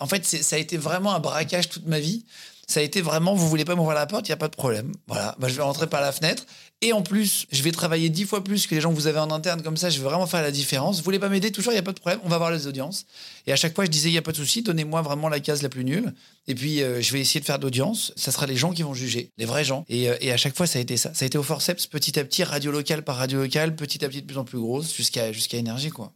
En fait, ça a été vraiment un braquage toute ma vie. Ça a été vraiment, vous voulez pas m'ouvrir la porte, il y a pas de problème. Voilà, je vais rentrer par la fenêtre. Et en plus, je vais travailler dix fois plus que les gens que vous avez en interne, comme ça, je vais vraiment faire la différence. Vous voulez pas m'aider Toujours, il n'y a pas de problème, on va voir les audiences. Et à chaque fois, je disais, il n'y a pas de souci, donnez-moi vraiment la case la plus nulle. Et puis, euh, je vais essayer de faire d'audience. Ça sera les gens qui vont juger, les vrais gens. Et, euh, et, à chaque fois, ça a été ça. Ça a été au forceps, petit à petit, radio locale par radio locale, petit à petit, de plus en plus grosse, jusqu'à jusqu'à énergie, quoi.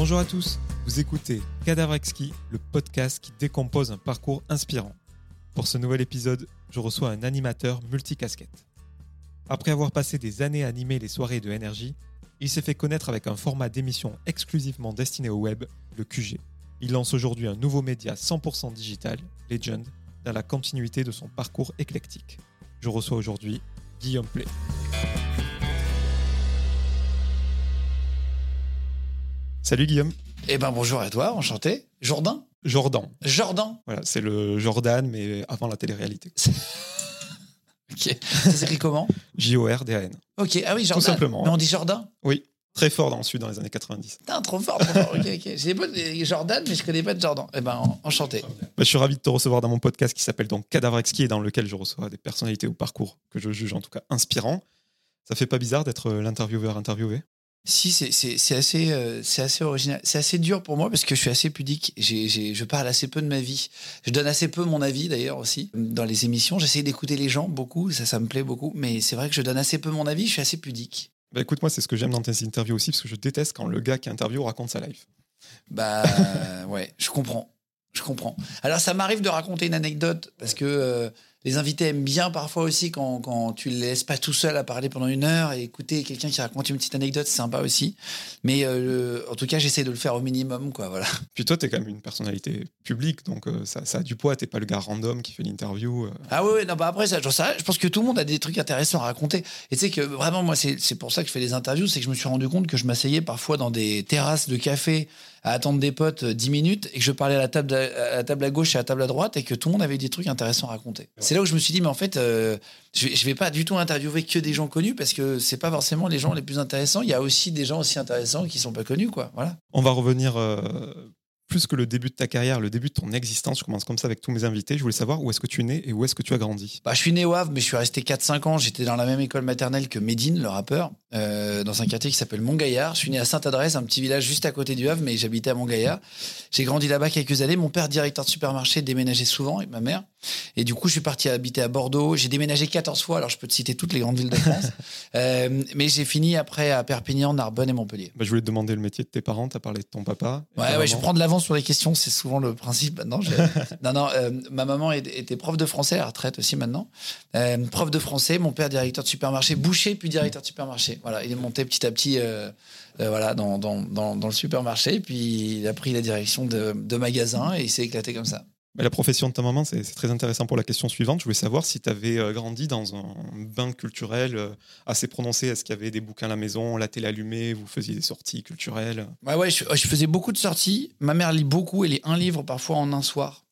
Bonjour à tous, vous écoutez Cadavre Exquis, le podcast qui décompose un parcours inspirant. Pour ce nouvel épisode, je reçois un animateur multicasquette. Après avoir passé des années à animer les soirées de énergie, il s'est fait connaître avec un format d'émission exclusivement destiné au web, le QG. Il lance aujourd'hui un nouveau média 100% digital, Legend, dans la continuité de son parcours éclectique. Je reçois aujourd'hui Guillaume Play. Salut Guillaume. Eh ben bonjour à toi, enchanté. Jourdain Jordan. Jordan Voilà, c'est le Jordan, mais avant la télé-réalité. ok. Ça s'écrit comment? J-O-R-D-A-N. Ok, ah oui, Jordan. Tout simplement. Mais on dit Jordan? Oui, très fort dans le sud dans les années 90. Putain, trop fort, trop fort. ok, ok. J'ai pas de Jordan, mais je connais pas de Jordan. Eh ben, enchanté. Bah, je suis ravi de te recevoir dans mon podcast qui s'appelle donc Cadavre Exquis et dans lequel je reçois des personnalités au parcours que je juge en tout cas inspirants. Ça fait pas bizarre d'être l'intervieweur interviewé? Si, c'est assez, euh, c'est assez original. C'est assez dur pour moi parce que je suis assez pudique. je parle assez peu de ma vie. Je donne assez peu mon avis d'ailleurs aussi dans les émissions. J'essaie d'écouter les gens beaucoup, ça, ça me plaît beaucoup. Mais c'est vrai que je donne assez peu mon avis. Je suis assez pudique. Bah écoute, moi, c'est ce que j'aime dans tes interviews aussi parce que je déteste quand le gars qui interview raconte sa life. Bah ouais, je comprends. Je comprends. Alors ça m'arrive de raconter une anecdote parce que. Euh, les invités aiment bien parfois aussi quand, quand tu les laisses pas tout seul à parler pendant une heure et écouter quelqu'un qui raconte une petite anecdote, c'est sympa aussi. Mais euh, en tout cas, j'essaie de le faire au minimum, quoi. Voilà. Puis toi, tu es quand même une personnalité publique, donc euh, ça, ça, a du poids. T'es pas le gars random qui fait l'interview. Euh. Ah oui, non, bah après, ça, ça, je pense que tout le monde a des trucs intéressants à raconter. Et tu sais que vraiment, moi, c'est pour ça que je fais des interviews, c'est que je me suis rendu compte que je m'asseyais parfois dans des terrasses de café à attendre des potes 10 minutes et que je parlais à la table à, la table à gauche et à la table à droite et que tout le monde avait des trucs intéressants à raconter. C'est là où je me suis dit, mais en fait, euh, je, vais, vais pas du tout interviewer que des gens connus parce que c'est pas forcément les gens les plus intéressants. Il y a aussi des gens aussi intéressants qui sont pas connus, quoi. Voilà. On va revenir euh, plus que le début de ta carrière, le début de ton existence. Je commence comme ça avec tous mes invités. Je voulais savoir où est-ce que tu es né et où est-ce que tu as grandi? Bah, je suis né au Havre, mais je suis resté 4-5 ans. J'étais dans la même école maternelle que Medine, le rappeur, euh, dans un quartier qui s'appelle Montgaillard. Je suis né à Sainte-Adresse, un petit village juste à côté du Havre, mais j'habitais à Montgaillard. J'ai grandi là-bas quelques années. Mon père, directeur de supermarché, déménageait souvent avec ma mère. Et du coup, je suis parti habiter à Bordeaux. J'ai déménagé 14 fois, alors je peux te citer toutes les grandes villes de France. euh, mais j'ai fini après à Perpignan, Narbonne et Montpellier. Bah, je voulais te demander le métier de tes parents. Tu as parlé de ton papa. Ouais, ouais, je prends de l'avance sur les questions. C'est souvent le principe maintenant. non, non, euh, ma maman était prof de français à la retraite aussi maintenant. Euh, prof de français, mon père directeur de supermarché, boucher puis directeur de supermarché. Voilà, il est monté petit à petit euh, voilà, dans, dans, dans, le supermarché, puis il a pris la direction de, de magasin et il s'est éclaté comme ça la profession de ta maman, c'est très intéressant pour la question suivante. Je voulais savoir si tu avais euh, grandi dans un bain culturel euh, assez prononcé. Est-ce qu'il y avait des bouquins à la maison, la télé allumée, vous faisiez des sorties culturelles? Ouais, ouais, je, faisais beaucoup de sorties. Ma mère lit beaucoup, elle lit un livre parfois en un soir.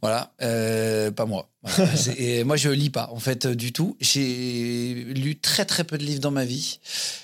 Voilà, euh, pas moi. et moi, je lis pas, en fait, du tout. J'ai lu très très peu de livres dans ma vie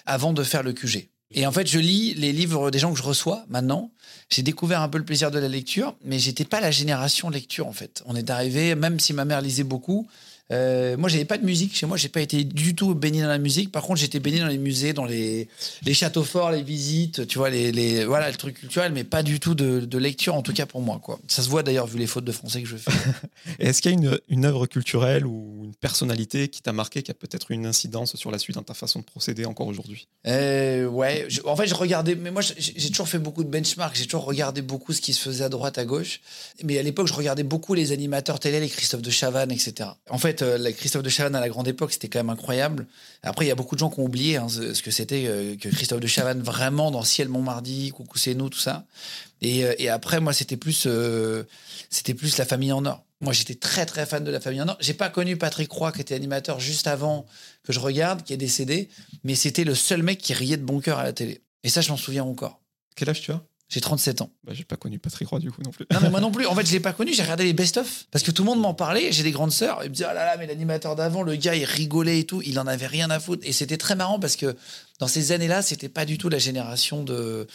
avant de faire le QG. Et en fait, je lis les livres des gens que je reçois maintenant. J'ai découvert un peu le plaisir de la lecture, mais j'étais pas la génération lecture en fait. On est arrivé, même si ma mère lisait beaucoup, euh, moi, j'avais pas de musique chez moi. J'ai pas été du tout baigné dans la musique. Par contre, j'étais baigné dans les musées, dans les, les châteaux forts, les visites, tu vois, les, les voilà, le truc culturel, mais pas du tout de, de, lecture, en tout cas pour moi. Quoi. Ça se voit d'ailleurs vu les fautes de français que je fais. Est-ce qu'il y a une, une œuvre culturelle ou une personnalité qui t'a marqué, qui a peut-être une incidence sur la suite dans ta façon de procéder encore aujourd'hui? Euh, Ouais, en fait, je regardais, mais moi, j'ai toujours fait beaucoup de benchmark. J'ai toujours regardé beaucoup ce qui se faisait à droite, à gauche. Mais à l'époque, je regardais beaucoup les animateurs télé, les Christophe de Chavannes, etc. En fait, euh, Christophe de Chavannes à la grande époque, c'était quand même incroyable. Après, il y a beaucoup de gens qui ont oublié hein, ce, que c'était euh, que Christophe de Chavannes vraiment dans Ciel Montmardi, Coucou c'est nous, tout ça. Et, euh, après, moi, c'était plus, c'était plus la famille en or. Moi, j'étais très très fan de la famille en or. J'ai pas connu Patrick Roy, qui était animateur juste avant que je regarde, qui est décédé, mais c'était le seul mec qui riait de bon cœur à la télé. Et ça, je m'en souviens encore. Quel âge tu as? J'ai 37 ans. Bah, j'ai pas connu Patrick Roy du coup non plus. Non, mais moi non plus. En fait, je l'ai pas connu. J'ai regardé les best-of parce que tout le monde m'en parlait. J'ai des grandes sœurs. Ils me disaient, oh là là, mais l'animateur d'avant, le gars, il rigolait et tout. Il en avait rien à foutre. Et c'était très marrant parce que dans ces années-là, c'était pas du tout la génération de.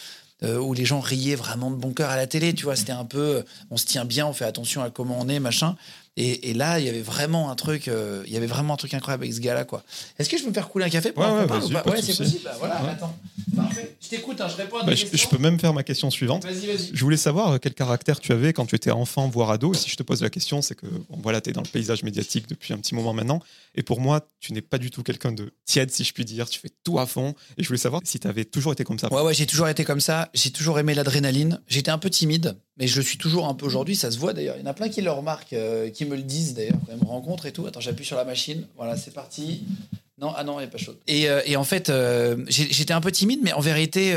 euh, où les gens riaient vraiment de bon cœur à la télé, tu vois, c'était un peu, euh, on se tient bien, on fait attention à comment on est, machin. Et, et là, il y avait vraiment un truc, euh, il y avait vraiment un truc incroyable avec ce gars-là, quoi. Est-ce que je peux me faire couler un café pour Ouais, ou Ouais, c'est possible. Bah, voilà, Ouais. attends. Parfait. Je t'écoute, hein, je réponds à Bah, je, peux même faire ma question suivante. Vas-y, vas-y. Je voulais savoir euh, quel caractère tu avais quand tu étais enfant, voire ado. Et si je te pose la question, c'est que bon, voilà, tu es dans le paysage médiatique depuis un petit moment maintenant. Et pour moi, tu n'es pas du tout quelqu'un de tiède, si je puis dire. Tu fais tout à fond. Et je voulais savoir si tu avais toujours été comme ça. Ouais, ouais, j'ai toujours été comme ça. J'ai toujours aimé l'adrénaline. J'étais un peu timide, mais je le suis toujours un peu aujourd'hui. Ça se voit d'ailleurs. Il y en a plein qui le remarquent, euh, qui me le disent d'ailleurs quand ils me rencontrent et tout. Attends, j'appuie sur la machine. Voilà, c'est parti. Non, ah non, elle est pas chaude. Et, euh, et en fait, euh, j'étais un peu timide, mais en vérité,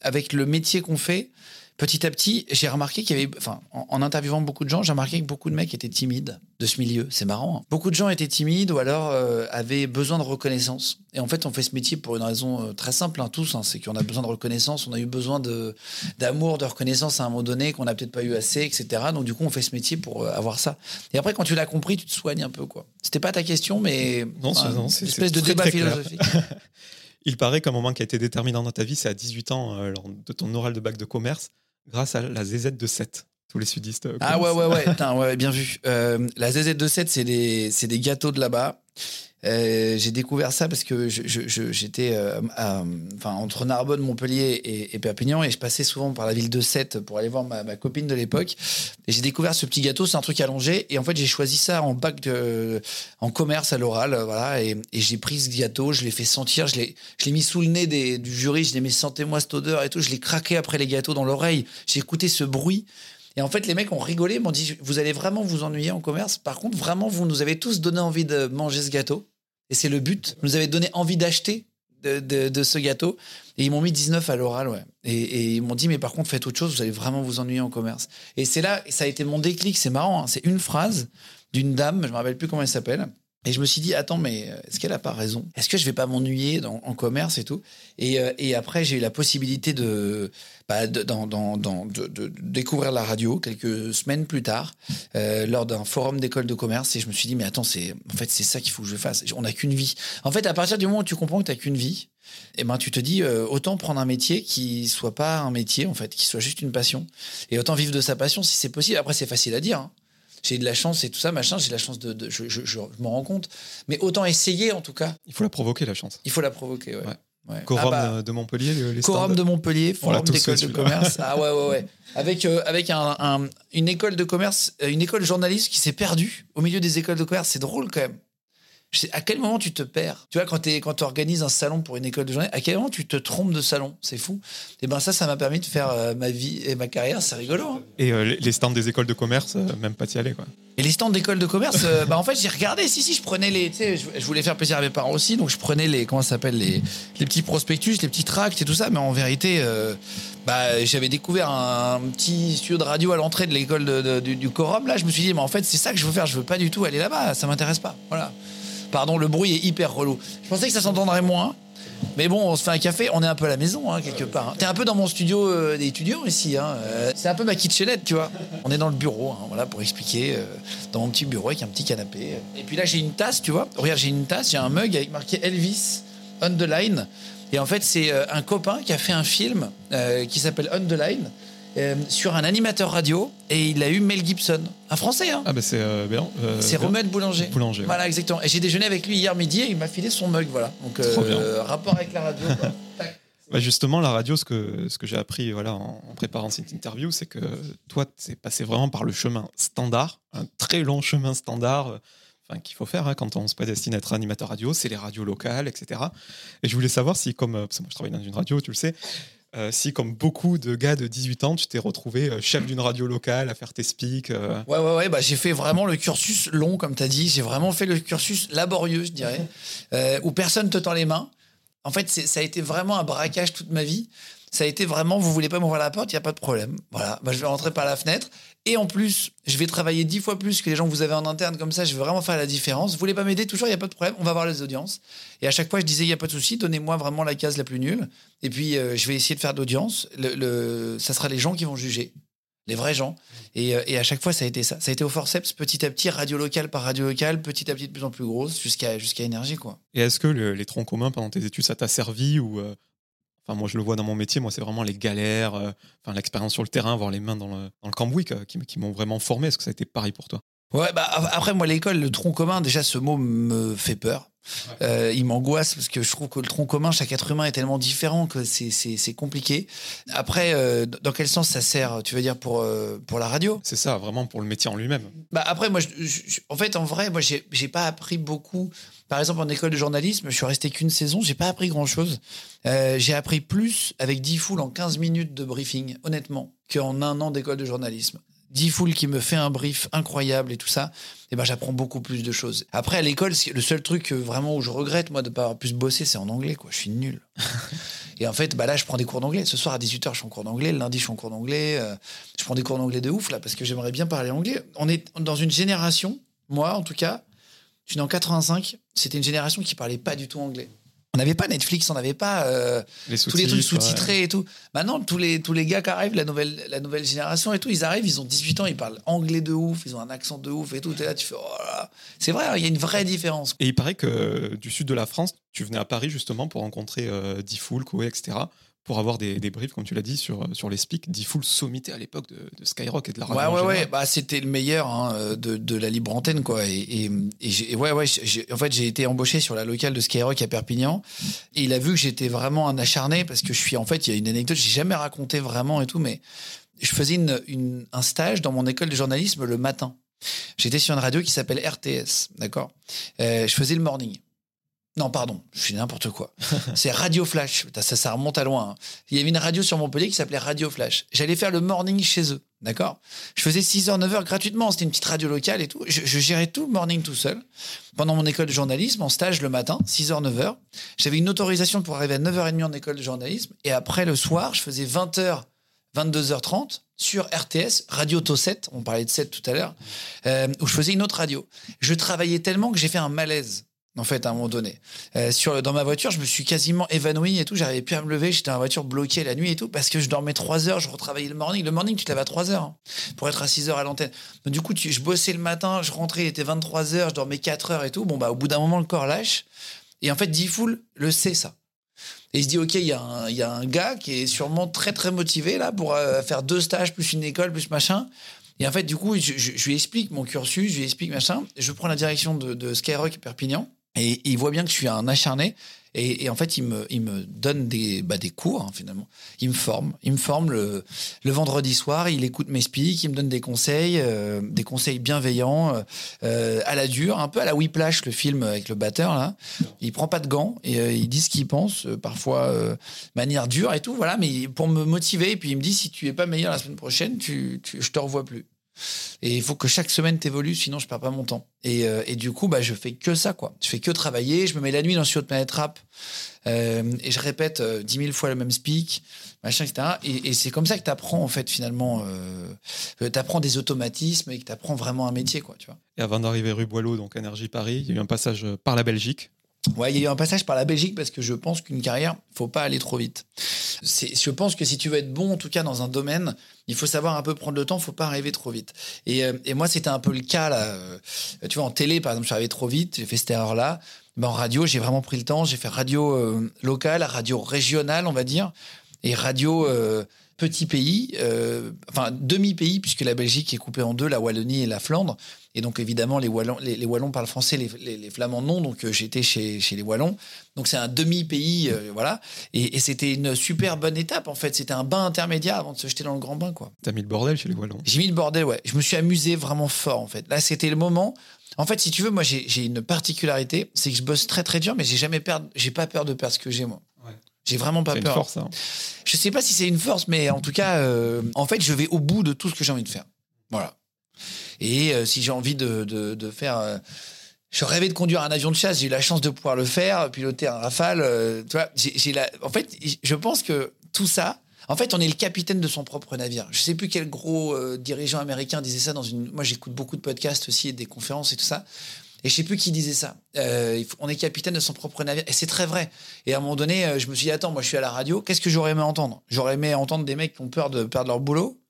avec le métier qu'on fait, petit à petit, j'ai remarqué qu'il y avait, enfin, en, en interviewant beaucoup de gens, j'ai remarqué que beaucoup de mecs étaient timides de ce milieu. C'est marrant. hein. Beaucoup de gens étaient timides ou alors euh, avaient besoin de reconnaissance. Et en fait, on fait ce métier pour une raison euh, très simple, hein, tous. hein, c'est qu'on a besoin de reconnaissance. On a eu besoin de d'amour, de reconnaissance à un moment donné qu'on n'a peut-être pas eu assez, etc. Donc du coup, on fait ce métier pour euh, avoir ça. Et après, quand tu l'as compris, tu te soignes un peu, quoi. C'était pas ta question, mais Non, c'est- enfin, non, c'est- une espèce c'est de très, débat très philosophique. Il paraît qu'un moment qui a été déterminant dans ta vie, c'est à 18 ans, euh, lors de ton oral de bac de commerce, grâce à la ZZ de 7. Tous les sudistes. euh, Ah ouais, ouais, ouais, ouais, bien vu. Euh, la ZZ27, c'est des, c'est des gâteaux de là-bas. Euh, j'ai découvert ça parce que j'étais euh, enfin, entre Narbonne, Montpellier et, et Perpignan et je passais souvent par la ville de Sète pour aller voir ma, ma copine de l'époque. Et j'ai découvert ce petit gâteau, c'est un truc allongé. Et en fait, j'ai choisi ça en bac de, en commerce à l'oral. euh, Voilà, et, et j'ai pris ce gâteau, je l'ai fait sentir, je l'ai, je l'ai mis sous le nez des- du jury, je l'ai mis sentez-moi cette odeur et tout. Je l'ai craqué après les gâteaux dans l'oreille. J'ai écouté ce bruit. Et en fait, les mecs ont rigolé, m'ont dit Vous allez vraiment vous ennuyer en commerce. Par contre, vraiment, vous nous avez tous donné envie de manger ce gâteau. Et c'est le but. Vous nous avez donné envie d'acheter de, ce gâteau. Et ils m'ont mis 19 à l'oral, ouais. Et, ils m'ont dit Mais par contre, faites autre chose, vous allez vraiment vous ennuyer en commerce. Et c'est là, ça a été mon déclic. C'est marrant, hein, c'est une phrase d'une dame, je me rappelle plus comment elle s'appelle. Et je me suis dit, attends, mais euh, est-ce qu'elle a pas raison? Est-ce que je vais pas m'ennuyer en commerce et tout? Et, euh, et après, j'ai eu la possibilité de, bah, de, dans- dans- de- de découvrir la radio quelques semaines plus tard, euh, lors d'un forum d'école de commerce. Et je me suis dit, mais attends, c'est en fait, c'est ça qu'il faut que je fasse. On n'a qu'une vie. En fait, à partir du moment où tu comprends que tu n'as qu'une vie, eh ben, tu te dis, euh, autant prendre un métier qui soit pas un métier, en fait, qui soit juste une passion. Et autant vivre de sa passion si c'est possible. Après, c'est facile à dire. hein. J'ai de la chance et tout ça, machin. J'ai de la chance de. de- je je- je- m'en rends compte. Mais autant essayer, en tout cas. Il faut la provoquer, la chance. Il faut la provoquer, ouais. Ouais. Ouais. Quorum Ah bah, euh, de Montpellier, le- les Quorum stands. de Montpellier, forum d'école de commerce. Ah ouais, ouais, ouais. Avec, euh, avec un, un- une école de commerce, euh, une école journaliste qui s'est perdue au milieu des écoles de commerce. C'est drôle quand même. Je sais, à quel moment tu te perds? Tu vois, quand tu quand organises un salon pour une école de journée, à quel moment tu te trompes de salon? C'est fou. Et ben ça, ça m'a permis de faire euh, ma vie et ma carrière. C'est rigolo. hein. Et euh, les- stands des écoles de commerce, euh, même pas t'y aller. Quoi. Et les stands d'école de commerce, bah en fait j'ai regardé, si si, je prenais les, tu sais, je, je voulais faire plaisir à mes parents aussi, donc je prenais les, comment ça s'appelle, les, les petits prospectus, les petits tracts et tout ça, mais en vérité, bah j'avais découvert un, petit studio de radio à l'entrée de l'école de- de- du, du Corum, là je me suis dit, mais en fait c'est ça que je veux faire, je veux pas du tout aller là-bas, ça m'intéresse pas, voilà. Pardon, le bruit est hyper relou. Je pensais que ça s'entendrait moins. Mais bon, on se fait un café, on est un peu à la maison, hein, quelque part. T'es un peu dans mon studio euh, d'étudiants ici. Hein. euh, c'est un peu ma kitchenette, tu vois. On est dans le bureau, hein, voilà, pour expliquer. euh, dans mon petit bureau avec un petit canapé. Et puis là, j'ai une tasse, tu vois. Regarde, j'ai une tasse, j'ai un mug avec marqué Elvis on the line. Et en fait, c'est euh, un copain qui a fait un film qui s'appelle On the line euh, sur un animateur radio. Et il a eu Mel Gibson, un Français, hein. Ah, bah c'est euh, euh, c'est Romuald Boulanger. Boulanger. ouais. Voilà, exactement. Et j'ai déjeuné avec lui hier midi et il m'a filé son mug, voilà. Donc, Trop bien. euh, rapport avec la radio. quoi. Tac. Bah, justement, la radio, ce que, ce que j'ai appris voilà, en, en préparant cette interview, c'est que toi, tu es passé vraiment par le chemin standard, un très long chemin standard euh, enfin, qu'il faut faire hein, quand on se prédestine à être animateur radio, c'est les radios locales, etc. Et je voulais savoir si, comme, parce que moi je travaille dans une radio, tu le sais, euh, si comme beaucoup de gars de 18 ans, tu t'es retrouvé euh, chef d'une radio locale à faire tes speaks. euh, Ouais, ouais, ouais, bah, j'ai fait vraiment le cursus long, comme tu as dit. J'ai vraiment fait le cursus laborieux, je dirais, où personne te tend les mains. En fait, ça a été vraiment un braquage toute ma vie. Ça a été vraiment, vous voulez pas m'ouvrir la porte, il n'y a pas de problème. Voilà, bah, je vais rentrer par la fenêtre. Et en plus, je vais travailler dix fois plus que les gens que vous avez en interne, comme ça, je vais vraiment faire la différence. Vous voulez pas m'aider toujours, il n'y a pas de problème, on va voir les audiences. Et à chaque fois, je disais, il n'y a pas de souci, donnez-moi vraiment la case la plus nulle. Et puis, euh, je vais essayer de faire d'audience. Le, le, ça sera les gens qui vont juger, les vrais gens. Et, euh, et, à chaque fois, ça a été ça. Ça a été au forceps, petit à petit, radio locale par radio locale, petit à petit de plus en plus grosse, jusqu'à énergie, quoi. Et est-ce que le, les troncs communs pendant tes études, ça t'a servi ou euh, Enfin, moi, je le vois dans mon métier. Moi, c'est vraiment les galères, euh, enfin, l'expérience sur le terrain, avoir les mains dans le, dans le cambouis qui, qui m'ont vraiment formé. Est-ce que ça a été pareil pour toi? Ouais, bah, après, moi, l'école, le tronc commun, déjà, ce mot me fait peur. Euh, il m'angoisse parce que je trouve que le tronc commun, chaque être humain est tellement différent que c'est compliqué. Après, euh, dans quel sens ça sert Tu veux dire pour, euh, pour la radio? C'est ça, vraiment pour le métier en lui-même. Bah après, moi, je, je, en fait, en vrai, moi, j'ai pas appris beaucoup. Par exemple, en école de journalisme, je suis resté qu'une saison, j'ai pas appris grand-chose. Euh, j'ai appris plus avec 10 foules en 15 minutes de briefing, honnêtement, qu'en un an d'école de journalisme. 10 foules qui me fait un brief incroyable et tout ça, eh ben j'apprends beaucoup plus de choses. Après à l'école, le seul truc vraiment où je regrette moi de pas avoir plus bossé, c'est en anglais quoi. Je suis nul. et en fait, bah là je prends des cours d'anglais. Ce soir à 18h, je suis en cours d'anglais, le lundi je suis en cours d'anglais, euh, je prends des cours d'anglais de ouf là parce que j'aimerais bien parler anglais. On est dans une génération, moi en tout cas, je suis né en 85, c'était une génération qui parlait pas du tout anglais. On n'avait pas Netflix, on n'avait pas euh, tous les trucs sous-titrés et tout. Maintenant, tous les, tous les gars qui arrivent, la nouvelle, la nouvelle génération et tout, ils arrivent, ils ont 18 ans, ils parlent anglais de ouf, ils ont un accent de ouf et tout. Et là, tu fais, oh c'est vrai, il y a une vraie différence. Et il paraît que euh, du sud de la France, tu venais à Paris justement pour rencontrer euh, Diffoul, Koé, etc pour avoir des, des, briefs, comme tu l'as dit, sur, sur les speaks. Diffoul sommité à l'époque de, de, Skyrock et de la radio. Ouais, ouais, ouais. Bah, c'était le meilleur hein, de, de, la libre antenne, quoi. Et, et, et ouais, ouais. En fait, j'ai été embauché sur la locale de Skyrock à Perpignan. Et il a vu que j'étais vraiment un acharné parce que je suis, en fait, il y a une anecdote, j'ai jamais raconté vraiment et tout, mais je faisais une, une, un stage dans mon école de journalisme le matin. J'étais sur une radio qui s'appelle RTS, d'accord? Euh, Je faisais le morning. Non, pardon, je fais n'importe quoi. c'est Radio Flash. Ça, remonte à loin. Hein. Il y avait une radio sur Montpellier qui s'appelait Radio Flash. J'allais faire le morning chez eux. D'accord? Je faisais 6h, 9h gratuitement. C'était une petite radio locale et tout. Je, gérais tout le morning tout seul. Pendant mon école de journalisme, en stage le matin, 6h, 9h. J'avais une autorisation pour arriver à 9h30 en école de journalisme. Et après, le soir, je faisais 20h, 22h30 sur RTS, Radio Tosset. On parlait de 7 tout à l'heure. Euh, où je faisais une autre radio. Je travaillais tellement que j'ai fait un malaise en fait, à un moment donné. Euh, sur, dans ma voiture, je me suis quasiment évanoui et tout. J'arrivais plus à me lever. J'étais la voiture bloquée la nuit et tout parce que je dormais 3 heures. Je retravaillais le morning. Le morning, tu te lèves à 3 heures hein, pour être à 6 heures à l'antenne. Donc, du coup, tu, je bossais le matin. Je rentrais, il était 23 heures. Je dormais 4 heures et tout. Bon, bah, au bout d'un moment, le corps lâche. Et en fait, Diffoul le sait, ça. Et il se dit, OK, il y, a un, y a un gars qui est sûrement très, très motivé là pour euh, faire deux stages, plus une école, plus machin. Et en fait, du coup, je, je, je, lui explique mon cursus, je lui explique machin. Je prends la direction de, de Skyrock Perpignan. Et, il voit bien que je suis un acharné. Et, en fait, il me, il me donne des, bah, des cours, hein, finalement. Il me forme. Il me forme le, le vendredi soir. Il écoute mes speaks. Il me donne des conseils, euh, des conseils bienveillants, euh, à la dure, un peu à la Whiplash, le film avec le batteur, là. Il prend pas de gants et euh, il dit ce qu'il pense, euh, parfois euh, manière dure et tout, voilà. Mais pour me motiver, et puis il me dit si tu es pas meilleur la semaine prochaine, tu, tu, je te revois plus. Et il faut que chaque semaine t'évolue, sinon je perds pas mon temps. Et, euh, et, du coup, bah, je fais que ça, quoi. Je fais que travailler. Je me mets la nuit dans Studio de Planète Rap euh, et je répète euh, dix mille fois le même speak, machin, etc. Et, et c'est comme ça que tu apprends, en fait, finalement. Euh, tu apprends des automatismes et que tu apprends vraiment un métier, quoi, tu vois. Et avant d'arriver rue Boileau, donc Énergie Paris, il y a eu un passage par la Belgique. Ouais, il y a eu un passage par la Belgique parce que je pense qu'une carrière, faut pas aller trop vite. Je pense que si tu veux être bon, en tout cas dans un domaine, il faut savoir un peu prendre le temps, faut pas arriver trop vite. Et, euh, moi, c'était un peu le cas là. Euh, tu vois, en télé, par exemple, je suis arrivé trop vite, j'ai fait cette erreur-là. Ben, en radio, j'ai vraiment pris le temps. J'ai fait radio euh, locale, radio régionale, on va dire, et radio euh, petit pays, enfin demi-pays, puisque la Belgique est coupée en deux, la Wallonie et la Flandre. Et donc évidemment, les Wallons, les, les Wallons parlent français, les, les, les Flamands non. Donc euh, j'étais chez, chez les Wallons. Donc c'est un demi-pays, euh, voilà. Et, et c'était une super bonne étape en fait. C'était un bain intermédiaire avant de se jeter dans le grand bain, quoi. T'as mis le bordel chez les Wallons. J'ai mis le bordel, ouais. Je me suis amusé vraiment fort en fait. Là, c'était le moment. En fait, si tu veux, moi j'ai une particularité, c'est que je bosse très très dur, mais j'ai jamais perdre, j'ai pas peur de perdre ce que j'ai moi. Ouais. J'ai vraiment pas C'est peur. une force, hein. Je sais pas si c'est une force, mais en tout cas, euh, en fait, je vais au bout de tout ce que j'ai envie de faire. Voilà. Et euh, si j'ai envie de, de, faire. euh, je rêvais de conduire un avion de chasse, j'ai eu la chance de pouvoir le faire, piloter un rafale. euh, tu vois. En fait, je pense que tout ça. En fait, on est le capitaine de son propre navire. Je sais plus quel gros dirigeant américain disait ça dans une. Moi, j'écoute beaucoup de podcasts aussi et des conférences et tout ça. Et je sais plus qui disait ça. On est capitaine de son propre navire. Et c'est très vrai. Et à un moment donné, je me suis dit, attends, moi je suis à la radio, qu'est-ce que j'aurais aimé entendre? J'aurais aimé entendre des mecs qui ont peur de perdre leur boulot.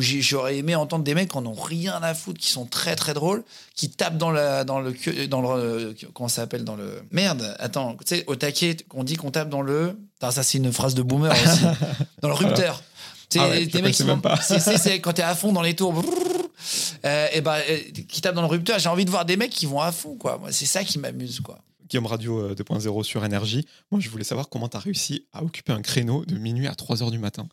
J'aurais aimé entendre des mecs qui en ont rien à foutre, qui sont très très drôles, qui tapent dans, la, dans le. Dans le euh, comment ça s'appelle Dans le. Merde, attends, tu sais, au taquet, on dit qu'on tape dans le. Ça, c'est une phrase de boomer aussi. dans le rupteur. Ah ouais, des mecs qui même pas. c'est- quand t'es à fond dans les tours. Euh, et ben, euh, qui tapent dans le rupteur, j'ai envie de voir des mecs qui vont à fond, quoi. Moi, c'est ça qui m'amuse, quoi. Guillaume Radio euh, 2.0 sur énergie. Moi, je voulais savoir comment tu as réussi à occuper un créneau de minuit à 3 heures du matin.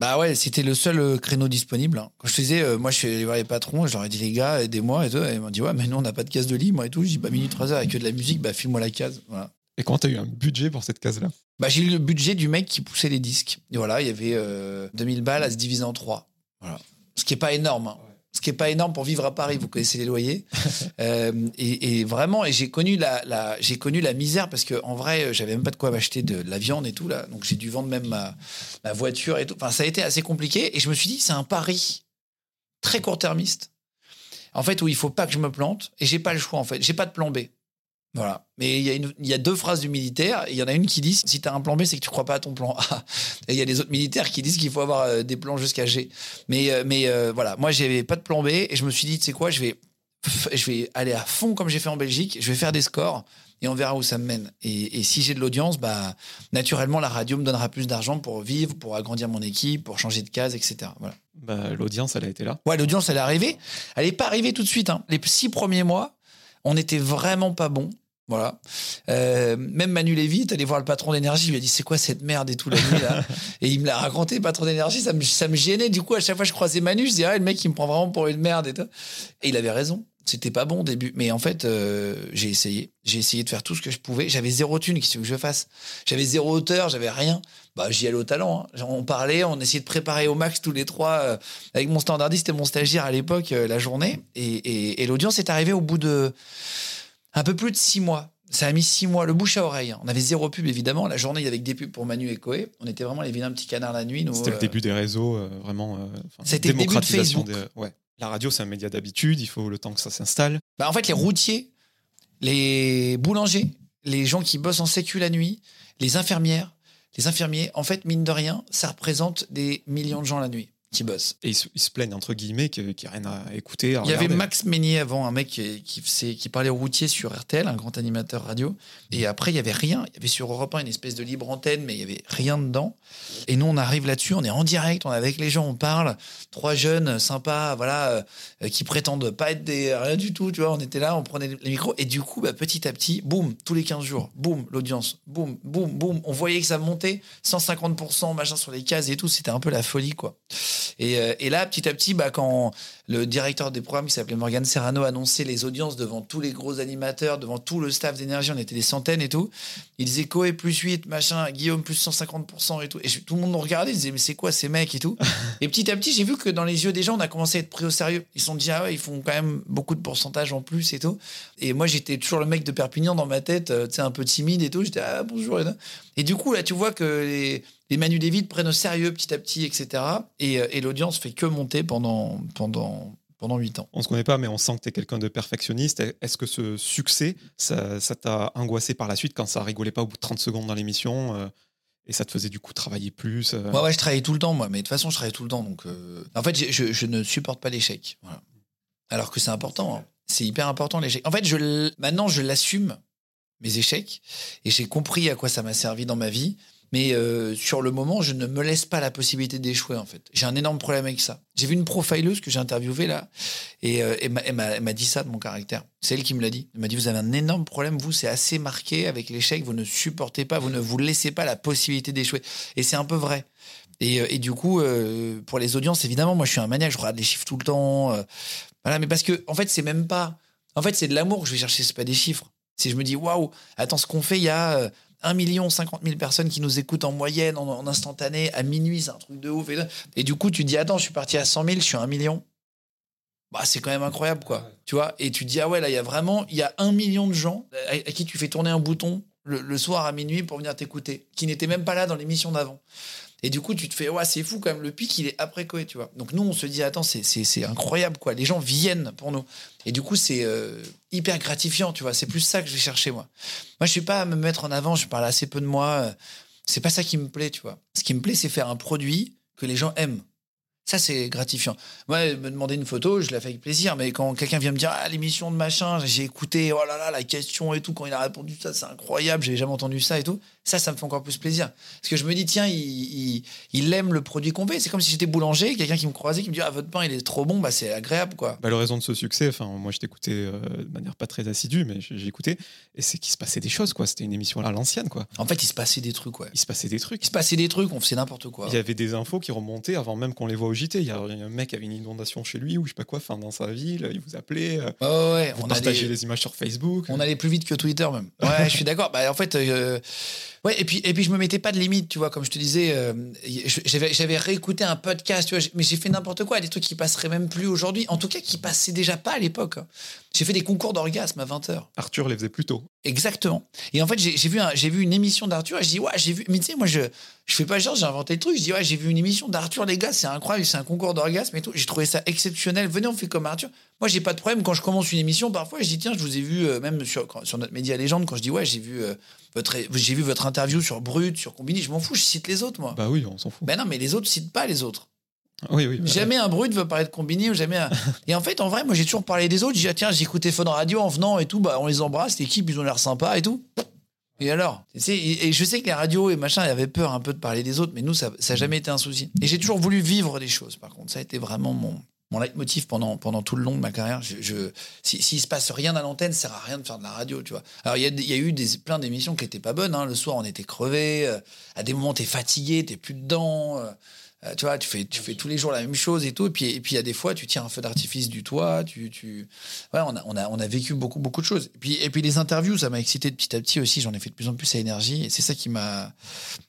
Bah ouais, c'était le seul euh, créneau disponible. hein. Quand je faisais, euh, moi je suis allé voir les patrons, je leur ai dit les gars, aidez-moi et tout. Et ils m'ont dit ouais, mais nous on n'a pas de case de lit, moi et tout. J'ai dit bah minute 3 heures avec que de la musique, bah file-moi la case. Voilà. Et comment tu as eu un budget pour cette case-là? Bah j'ai eu le budget du mec qui poussait les disques. Et voilà, il y avait euh, 2000 balles à se diviser en trois. Voilà. Ce qui est pas énorme. hein. Ce qui est pas énorme pour vivre à Paris, vous connaissez les loyers. Euh, et, et vraiment, et j'ai connu la, la- j'ai connu la misère parce que en vrai, j'avais même pas de quoi m'acheter de, la viande et tout là. Donc j'ai dû vendre même ma, ma voiture et tout. Enfin, ça a été assez compliqué. Et je me suis dit, c'est un pari très court-termiste. En fait, où il faut pas que je me plante. Et j'ai pas le choix en fait. J'ai pas de plan B. Voilà. Mais il y, a une- il y a deux phrases du militaire. Il y en a une qui dit si tu as un plan B, c'est que tu crois pas à ton plan A. Et il y a les autres militaires qui disent qu'il faut avoir euh, des plans jusqu'à G. Mais, euh, mais euh, voilà, moi, j'avais pas de plan B et je me suis dit, tu sais quoi, je vais, je vais aller à fond comme j'ai fait en Belgique. Je vais faire des scores et on verra où ça me mène. Et, et si j'ai de l'audience, bah, naturellement, la radio me donnera plus d'argent pour vivre, pour agrandir mon équipe, pour changer de case, etc. Voilà. bah, L'audience, elle a été là. Ouais, l'audience, elle est arrivée. Elle n'est pas arrivée tout de suite. hein. Les six premiers mois, on n'était vraiment pas bon. Voilà. Euh, même Manu Lévy, allé voir le patron d'énergie, il lui a dit c'est quoi cette merde et tout la nuit là. et il me l'a raconté, le patron d'énergie, ça me, ça me gênait. Du coup, à chaque fois que je croisais Manu, je disais ah, le mec il me prend vraiment pour une merde et tout. Et il avait raison. C'était pas bon au début, mais en fait, euh, j'ai essayé. J'ai essayé de faire tout ce que je pouvais. J'avais zéro thune, qu'est-ce que je fasse? J'avais zéro hauteur, j'avais rien. Bah, j'y allais au talent. hein. On parlait, on essayait de préparer au max tous les trois euh, avec mon standardiste et mon stagiaire à l'époque euh, la journée. Et, et- et l'audience est arrivée au bout de un peu plus de six mois. Ça a mis six mois, le bouche à oreille. hein. On avait zéro pub évidemment. La journée, il y avait que des pubs pour Manu et Koé. On était vraiment les vilains petits canards la nuit. C'était le euh, début des réseaux, euh, vraiment. euh, C'était le début de Facebook. des- ouais. La radio, c'est un média d'habitude, il faut le temps que ça s'installe. Bah, en fait, les routiers, les boulangers, les gens qui bossent en sécu la nuit, les infirmières, les infirmiers, en fait, mine de rien, ça représente des millions de gens la nuit qui bossent. Et ils se, ils se plaignent, entre guillemets, qu'il n'y a rien à écouter. à Il y avait. Max Meignier avant, un mec qui, qui, qui parlait aux routiers sur RTL, un grand animateur radio. Et après, il y avait rien. Il y avait sur Europe 1 une espèce de libre antenne, mais il y avait rien dedans. Et nous, on arrive là-dessus, on est en direct, on est avec les gens, on parle. Trois jeunes sympas, voilà, euh, qui prétendent pas être des rien du tout, tu vois. On était là, on prenait les micros. Et du coup, bah, petit à petit, boum, tous les 15 jours, boum, l'audience, boum, boum, boum. On voyait que ça montait 150%, machin sur les cases et tout. C'était un peu la folie, quoi. Et, euh, et là, petit à petit, bah, quand le directeur des programmes qui s'appelait Morgan Serrano annonçait les audiences devant tous les gros animateurs, devant tout le staff d'énergie, on était des centaines et tout. Il disait Koé plus 8, machin, Guillaume plus 150% et tout. Et je- tout le monde nous regardait, il disait mais c'est quoi ces mecs et tout? et petit à petit, j'ai vu que dans les yeux des gens, on a commencé à être pris au sérieux. Ils se sont dit ah ouais, ils font quand même beaucoup de pourcentage en plus et tout. Et moi, j'étais toujours le mec de Perpignan dans ma tête, euh, tu sais, un peu timide et tout. J'étais ah bonjour. Et, tout. Et du coup, là, tu vois que les, les Manu David prennent au sérieux petit à petit, etc. Et, euh, et l'audience fait que monter pendant, pendant, pendant 8 ans. On se connaît pas, mais on sent que tu es quelqu'un de perfectionniste. Est-ce que ce succès, ça t'a angoissé par la suite quand ça rigolait pas au bout de 30 secondes dans l'émission euh, et ça te faisait du coup travailler plus euh, Ouais, ouais, je travaillais tout le temps, moi. Mais de toute façon, je travaillais tout le temps. Donc, euh, en fait, je, je ne supporte pas l'échec. Voilà. Alors que c'est important. hein. C'est hyper important l'échec. En fait, je, maintenant, je l'assume mes échecs et j'ai compris à quoi ça m'a servi dans ma vie. Mais euh, sur le moment, je ne me laisse pas la possibilité d'échouer, en fait. J'ai un énorme problème avec ça. J'ai vu une profileuse que j'ai interviewée là, et euh, elle m'a- dit ça de mon caractère. C'est elle qui me l'a dit. Elle m'a dit Vous avez un énorme problème, vous, c'est assez marqué avec l'échec, vous ne supportez pas, vous ne vous laissez pas la possibilité d'échouer. Et c'est un peu vrai. Et, euh, et du coup, euh, pour les audiences, évidemment, moi je suis un maniaque, je regarde les chiffres tout le temps. euh, voilà, mais parce que, en fait, c'est même pas. En fait, c'est de l'amour que je vais chercher, c'est pas des chiffres. Si je me dis, waouh, attends, ce qu'on fait, il y a euh, 1 million 50 000 personnes qui nous écoutent en moyenne, en, en instantané, à minuit, c'est un truc de ouf. Et, et du coup, tu dis, attends, je suis parti à 100 000, je suis à 1 million. Bah, c'est quand même incroyable, quoi. Tu vois? Et tu dis, ah ouais, là, il y a vraiment, il y a un million de gens à, à qui tu fais tourner un bouton le, le soir à minuit pour venir t'écouter, qui n'étaient même pas là dans l'émission d'avant. Et du coup, tu te fais, ouais, c'est fou quand même, le pic, il est après Coé, tu vois. Donc nous, on se dit, attends, c'est incroyable, quoi. Les gens viennent pour nous. Et du coup, c'est euh, hyper gratifiant, tu vois. C'est plus ça que je vais chercher, moi. Moi, je suis pas à me mettre en avant, je parle assez peu de moi. euh, C'est pas ça qui me plaît, tu vois. Ce qui me plaît, c'est faire un produit que les gens aiment. Ça, c'est gratifiant. Moi, me demander une photo, je la fais avec plaisir. Mais quand quelqu'un vient me dire, ah, l'émission de machin, j'ai écouté, oh là là, la question et tout, quand il a répondu ça, c'est incroyable, j'avais jamais entendu ça et tout. Ça, ça me fait encore plus plaisir. Parce que je me dis, tiens, il, il, il aime le produit qu'on fait. C'est comme si j'étais boulanger, quelqu'un qui me croisait, qui me dit, ah, votre pain, il est trop bon, bah, c'est agréable, quoi. Bah, le raison de ce succès, enfin, moi je t'écoutais euh, de manière pas très assidue, mais écouté, et c'est qu'il se passait des choses, quoi. C'était une émission à l'ancienne, quoi. En fait, il se passait des trucs, ouais. Il se passait des trucs. Il se passait des trucs, on faisait n'importe quoi. Il y avait des infos qui remontaient avant même qu'on les voit au JT. Il y a un mec qui avait une inondation chez lui ou je sais pas quoi, enfin dans sa ville, il vous appelait, euh, Ouais, vous On partagez les images sur Facebook. on allait plus vite que Twitter, même. Ouais, je suis d'accord. Bah, en fait, euh, ouais, et puis, et puis je me mettais pas de limite, tu vois, comme je te disais, euh, j'avais réécouté un podcast, tu vois, mais j'ai fait n'importe quoi, des trucs qui passeraient même plus aujourd'hui, en tout cas qui passaient déjà pas à l'époque. hein. J'ai fait des concours d'orgasme à 20h. Arthur les faisait plus tôt. Exactement. Et en fait, j'ai vu, un- vu une émission d'Arthur et je dis, ouais, j'ai vu. Mais tu sais, moi, je, je fais pas genre, j'ai inventé le truc. Je dis, ouais, j'ai vu une émission d'Arthur, les gars, c'est incroyable, c'est un concours d'orgasme et tout. J'ai trouvé ça exceptionnel. Venez, on fait comme Arthur. Moi, j'ai pas de problème quand je commence une émission. Parfois, je dis, tiens, je vous ai vu, euh, même sur, quand- sur notre média légende, quand je dis, ouais, j'ai vu, euh, votre, j'ai vu votre interview sur Brut, sur Combini, je m'en fous, je cite les autres, moi. Bah oui, on s'en fout. Ben non, mais les autres citent pas les autres. Oui, oui. bah, Jamais un brut veut parler de Combini ou jamais un... Et en fait, en vrai, moi, j'ai toujours parlé des autres. J'ai dit, ah, tiens, j'écoutais Fun Radio en venant et tout. Bah, on les embrasse, l'équipe, ils ont l'air sympas et tout. Et alors? Et, et je sais que les radios et machin, ils avaient peur un peu de parler des autres, mais nous, ça n'a jamais été un souci. Et j'ai toujours voulu vivre des choses, par contre. Ça a été vraiment mon, mon leitmotiv pendant, pendant tout le long de ma carrière. Je, je, si- S'il se passe rien à l'antenne, ça sert à rien de faire de la radio, tu vois. Alors, il y a, y eu des, plein d'émissions qui étaient pas bonnes. hein. Le soir, on était crevés. euh, À des moments, t'es fatigué, t'es plus dedans. euh, euh, tu vois, tu fais, tu fais tous les jours la même chose et tout. Et puis, et puis il y a des fois, tu tires un feu d'artifice du toit. Tu, tu... Ouais, on a, on, a, on a vécu beaucoup, beaucoup de choses. Et puis, et puis les interviews, ça m'a excité de petit à petit aussi. J'en ai fait de plus en plus à énergie. Et c'est ça qui m'a.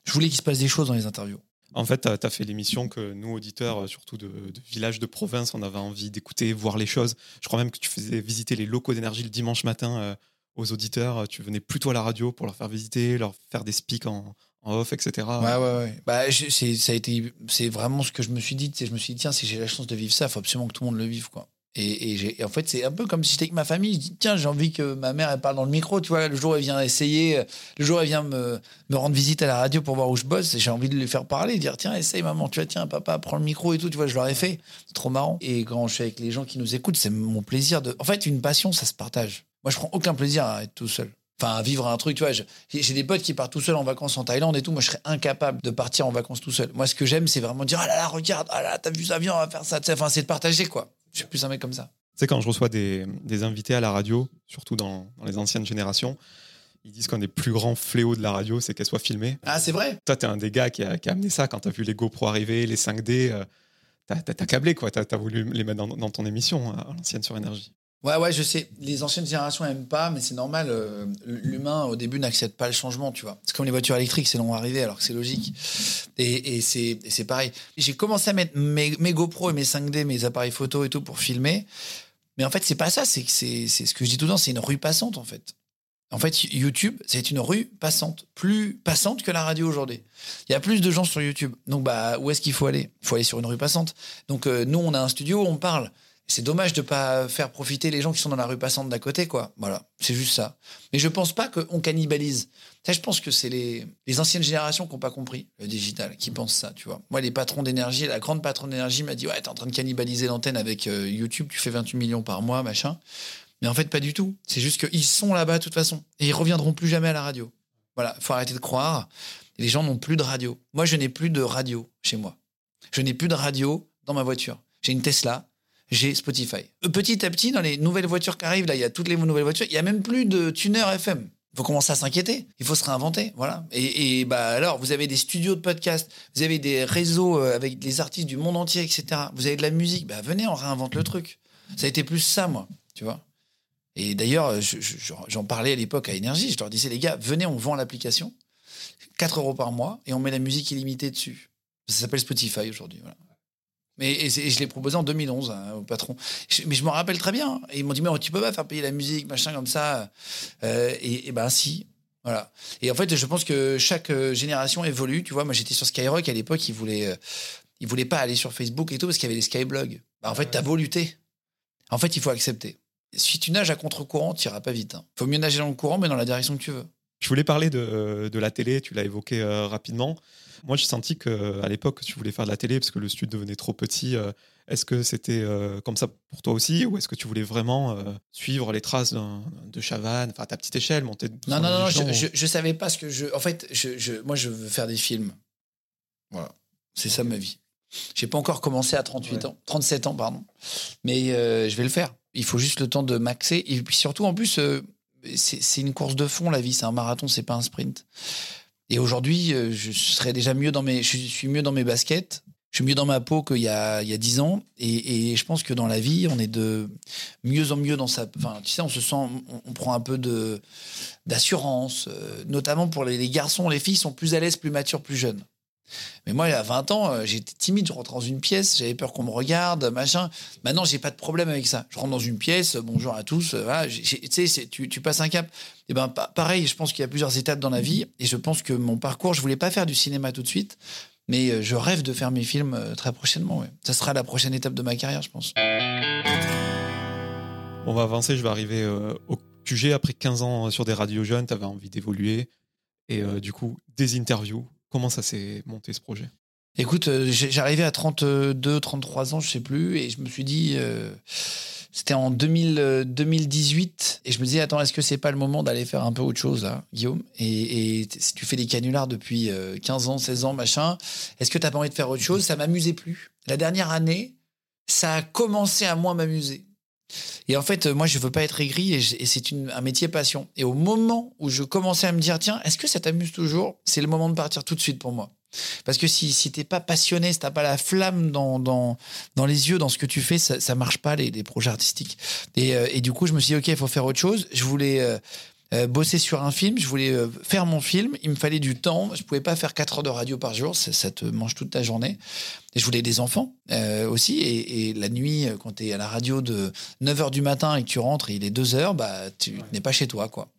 Je voulais qu'il se passe des choses dans les interviews. En fait, tu as, fait l'émission que nous, auditeurs, euh, surtout de, villages de province, on avait envie d'écouter, voir les choses. Je crois même que tu faisais visiter les locaux d'énergie le dimanche matin euh, aux auditeurs. Tu venais plutôt à la radio pour leur faire visiter, leur faire des speaks en, en off, etc. Ouais, ouais, ouais. Bah, je- c'est, ça a été, c'est vraiment ce que je me suis dit. Je me suis dit, tiens, si j'ai la chance de vivre ça, il faut absolument que tout le monde le vive, quoi. Et, et et en fait, c'est un peu comme si j'étais avec ma famille. Je dis, tiens, j'ai envie que ma mère, elle parle dans le micro. Tu vois, le jour elle vient essayer, le jour elle vient me, me rendre visite à la radio pour voir où je bosse, j'ai envie de lui faire parler, dire, tiens, essaye, maman, tu vois, tiens, papa, prends le micro et tout. Tu vois, je leur ai fait. C'est trop marrant. Et quand je suis avec les gens qui nous écoutent, c'est mon plaisir de. En fait, une passion, ça se partage. Moi, je prends aucun plaisir à être tout seul. Enfin, vivre un truc, tu vois. J'ai des potes qui partent tout seuls en vacances en Thaïlande et tout. Moi, je serais incapable de partir en vacances tout seul. Moi, ce que j'aime, c'est vraiment dire Ah là là, regarde, ah là, t'as vu ça, viens, on va faire ça. Enfin, c'est de partager, quoi. Je suis plus un mec comme ça. Tu sais, quand je reçois des, des invités à la radio, surtout dans, dans les anciennes générations, ils disent qu'un des plus grands fléaux de la radio, c'est qu'elle soit filmée. Ah, c'est vrai Toi, t'es un des gars qui a, qui a amené ça quand t'as vu les GoPro arriver, les 5D. euh, t'as, câblé, quoi. T'as, voulu les mettre dans, dans ton émission à l'ancienne sur énergie. Ouais, ouais, je sais. Les anciennes générations n'aiment pas, mais c'est normal. euh, L'humain, au début, n'accepte pas le changement, tu vois. C'est comme les voitures électriques, c'est long à arriver, alors que c'est logique. Et, et c'est pareil. J'ai commencé à mettre mes, mes GoPro et mes 5D, mes appareils photo et tout pour filmer. Mais en fait, c'est pas ça. C'est ce que je dis tout le temps, c'est une rue passante, en fait. En fait, YouTube, c'est une rue passante, plus passante que la radio aujourd'hui. Il y a plus de gens sur YouTube. Donc, bah, où est-ce qu'il faut aller? Il faut aller sur une rue passante. Donc, euh, nous, on a un studio, on parle. C'est dommage de pas faire profiter les gens qui sont dans la rue passante d'à côté, quoi. Voilà, c'est juste ça. Mais je pense pas qu'on cannibalise. Ça, je pense que c'est les, les anciennes générations qui n'ont pas compris le digital, qui pensent ça, tu vois. Moi, les patrons d'énergie, la grande patronne d'énergie m'a dit Ouais, t'es en train de cannibaliser l'antenne avec euh, YouTube, tu fais 28 millions par mois, machin. Mais en fait, pas du tout. C'est juste qu'ils sont là-bas de toute façon. Et ils reviendront plus jamais à la radio. Voilà, faut arrêter de croire. Les gens n'ont plus de radio. Moi, je n'ai plus de radio chez moi. Je n'ai plus de radio dans ma voiture. J'ai une Tesla, j'ai Spotify. Euh, Petit à petit, dans les nouvelles voitures qui arrivent, là, il y a toutes les nouvelles voitures, il y a même plus de tuner FM. Il faut commencer à s'inquiéter. Il faut se réinventer. Voilà. Et, bah alors, vous avez des studios de podcast, vous avez des réseaux euh, avec des artistes du monde entier, etc. Vous avez de la musique. Bah venez, on réinvente le truc. Ça a été plus ça, moi. Tu vois. Et d'ailleurs, je- j'en parlais à l'époque à Énergie. Je leur disais, les gars, venez, on vend l'application. 4 euros par mois et on met la musique illimitée dessus. Ça s'appelle Spotify aujourd'hui. Mais et je l'ai proposé en 2011 hein, au patron. Mais je me rappelle très bien. Et ils m'ont dit mais tu peux pas faire payer la musique machin comme ça. Euh, et, et ben si. Voilà. Et en fait, je pense que chaque euh, génération évolue. Tu vois, moi, j'étais sur Skyrock à l'époque, ils voulaient, euh, ils voulaient pas aller sur Facebook et tout parce qu'il y avait les Skyblogs. Bah, en fait, t'as beau lutter. En fait, il faut accepter. Si tu nages à contre-courant, tu iras pas vite. Il faut mieux nager dans le courant, mais dans la direction que tu veux. Je voulais parler de, de la télé, tu l'as évoqué rapidement. Moi, j'ai senti qu'à l'époque, tu voulais faire de la télé parce que le studio devenait trop petit. Euh, est-ce que c'était euh, comme ça pour toi aussi ou est-ce que tu voulais vraiment euh, suivre les traces de Chavannes, enfin à ta petite échelle, monter Non, non, non, je, je, je savais pas ce que je. En fait, je, je- moi, je veux faire des films. Voilà. C'est ça ma vie. J'ai pas encore commencé à 38 Ouais. ans, 37 ans, pardon. Mais euh, je vais le faire. Il faut juste le temps de maxer. Et puis surtout, en plus, euh, c'est c'est une course de fond, la vie. C'est un marathon, c'est pas un sprint. Et aujourd'hui, euh, je serais déjà mieux dans mes. Je suis mieux dans mes baskets. Je suis mieux dans ma peau qu'il y a, il y a 10 ans. Et, et je pense que dans la vie, on est de mieux en mieux dans sa. Enfin, tu sais, on se sent. On, prend un peu de d'assurance, euh, notamment pour les garçons. Les filles sont plus à l'aise, plus matures, plus jeunes. Mais moi, à 20 ans, euh, j'étais timide. Je rentre dans une pièce, j'avais peur qu'on me regarde, machin. Maintenant, j'ai pas de problème avec ça. Je rentre dans une pièce, euh, bonjour à tous. euh, voilà, sais, tu, tu passes un cap. Et ben, pa- pareil, je pense qu'il y a plusieurs étapes dans la vie. Et je pense que mon parcours, je voulais pas faire du cinéma tout de suite. Mais je rêve de faire mes films très prochainement. ouais. Ça sera la prochaine étape de ma carrière, je pense. On va avancer, je vais arriver au QG. Après 15 ans sur des radios jeunes, tu avais envie d'évoluer. Et du coup, des interviews. Comment ça s'est monté ce projet? Écoute, euh, j'arrivais à 32, 33 ans, je sais plus, et je me suis dit, euh, c'était en 2000, euh, 2018, et je me disais, attends, est-ce que c'est pas le moment d'aller faire un peu autre chose, là, Guillaume? Et, et si tu fais des canulars depuis euh, 15 ans, 16 ans, machin, est-ce que t'as pas envie de faire autre chose? Ça m'amusait plus. La dernière année, ça a commencé à moins m'amuser. Et en fait, moi, je veux pas être aigri et, c'est un métier passion. Et au moment où je commençais à me dire, tiens, est-ce que ça t'amuse toujours? C'est le moment de partir tout de suite pour moi. Parce que si, si t'es pas passionné, si t'as pas la flamme dans, dans, les yeux, dans ce que tu fais, ça, marche pas, les, projets artistiques. Et, euh, et du coup, je me suis dit, OK, il faut faire autre chose. Je voulais euh, euh, bosser sur un film, je voulais euh, faire mon film. Il me fallait du temps. Je pouvais pas faire 4 heures de radio par jour, ça, ça te mange toute ta journée. Et je voulais des enfants euh, aussi. Et, et la nuit, quand tu es à la radio de 9 h du matin et que tu rentres et il est 2 heures, bah, tu n'es pas chez toi. quoi.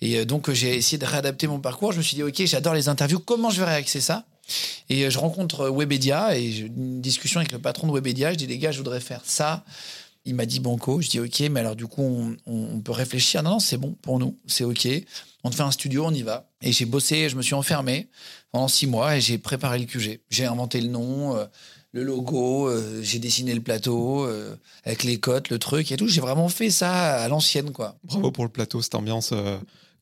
Et donc, j'ai essayé de réadapter mon parcours. Je me suis dit, OK, j'adore les interviews. Comment je vais réaxer ça? Et je rencontre Webedia et j'ai une discussion avec le patron de Webedia. Je dis, les gars, je voudrais faire ça. Il m'a dit banco. Je dis, OK, mais alors du coup, on, peut réfléchir. Non, non, c'est bon pour nous. C'est OK. On te fait un studio, on y va. Et j'ai bossé, je me suis enfermé pendant six mois et j'ai préparé le QG. J'ai inventé le nom, euh, le logo, euh, j'ai dessiné le plateau euh, avec les cotes, le truc et tout. J'ai vraiment fait ça à l'ancienne, quoi. Bravo pour le plateau, cette ambiance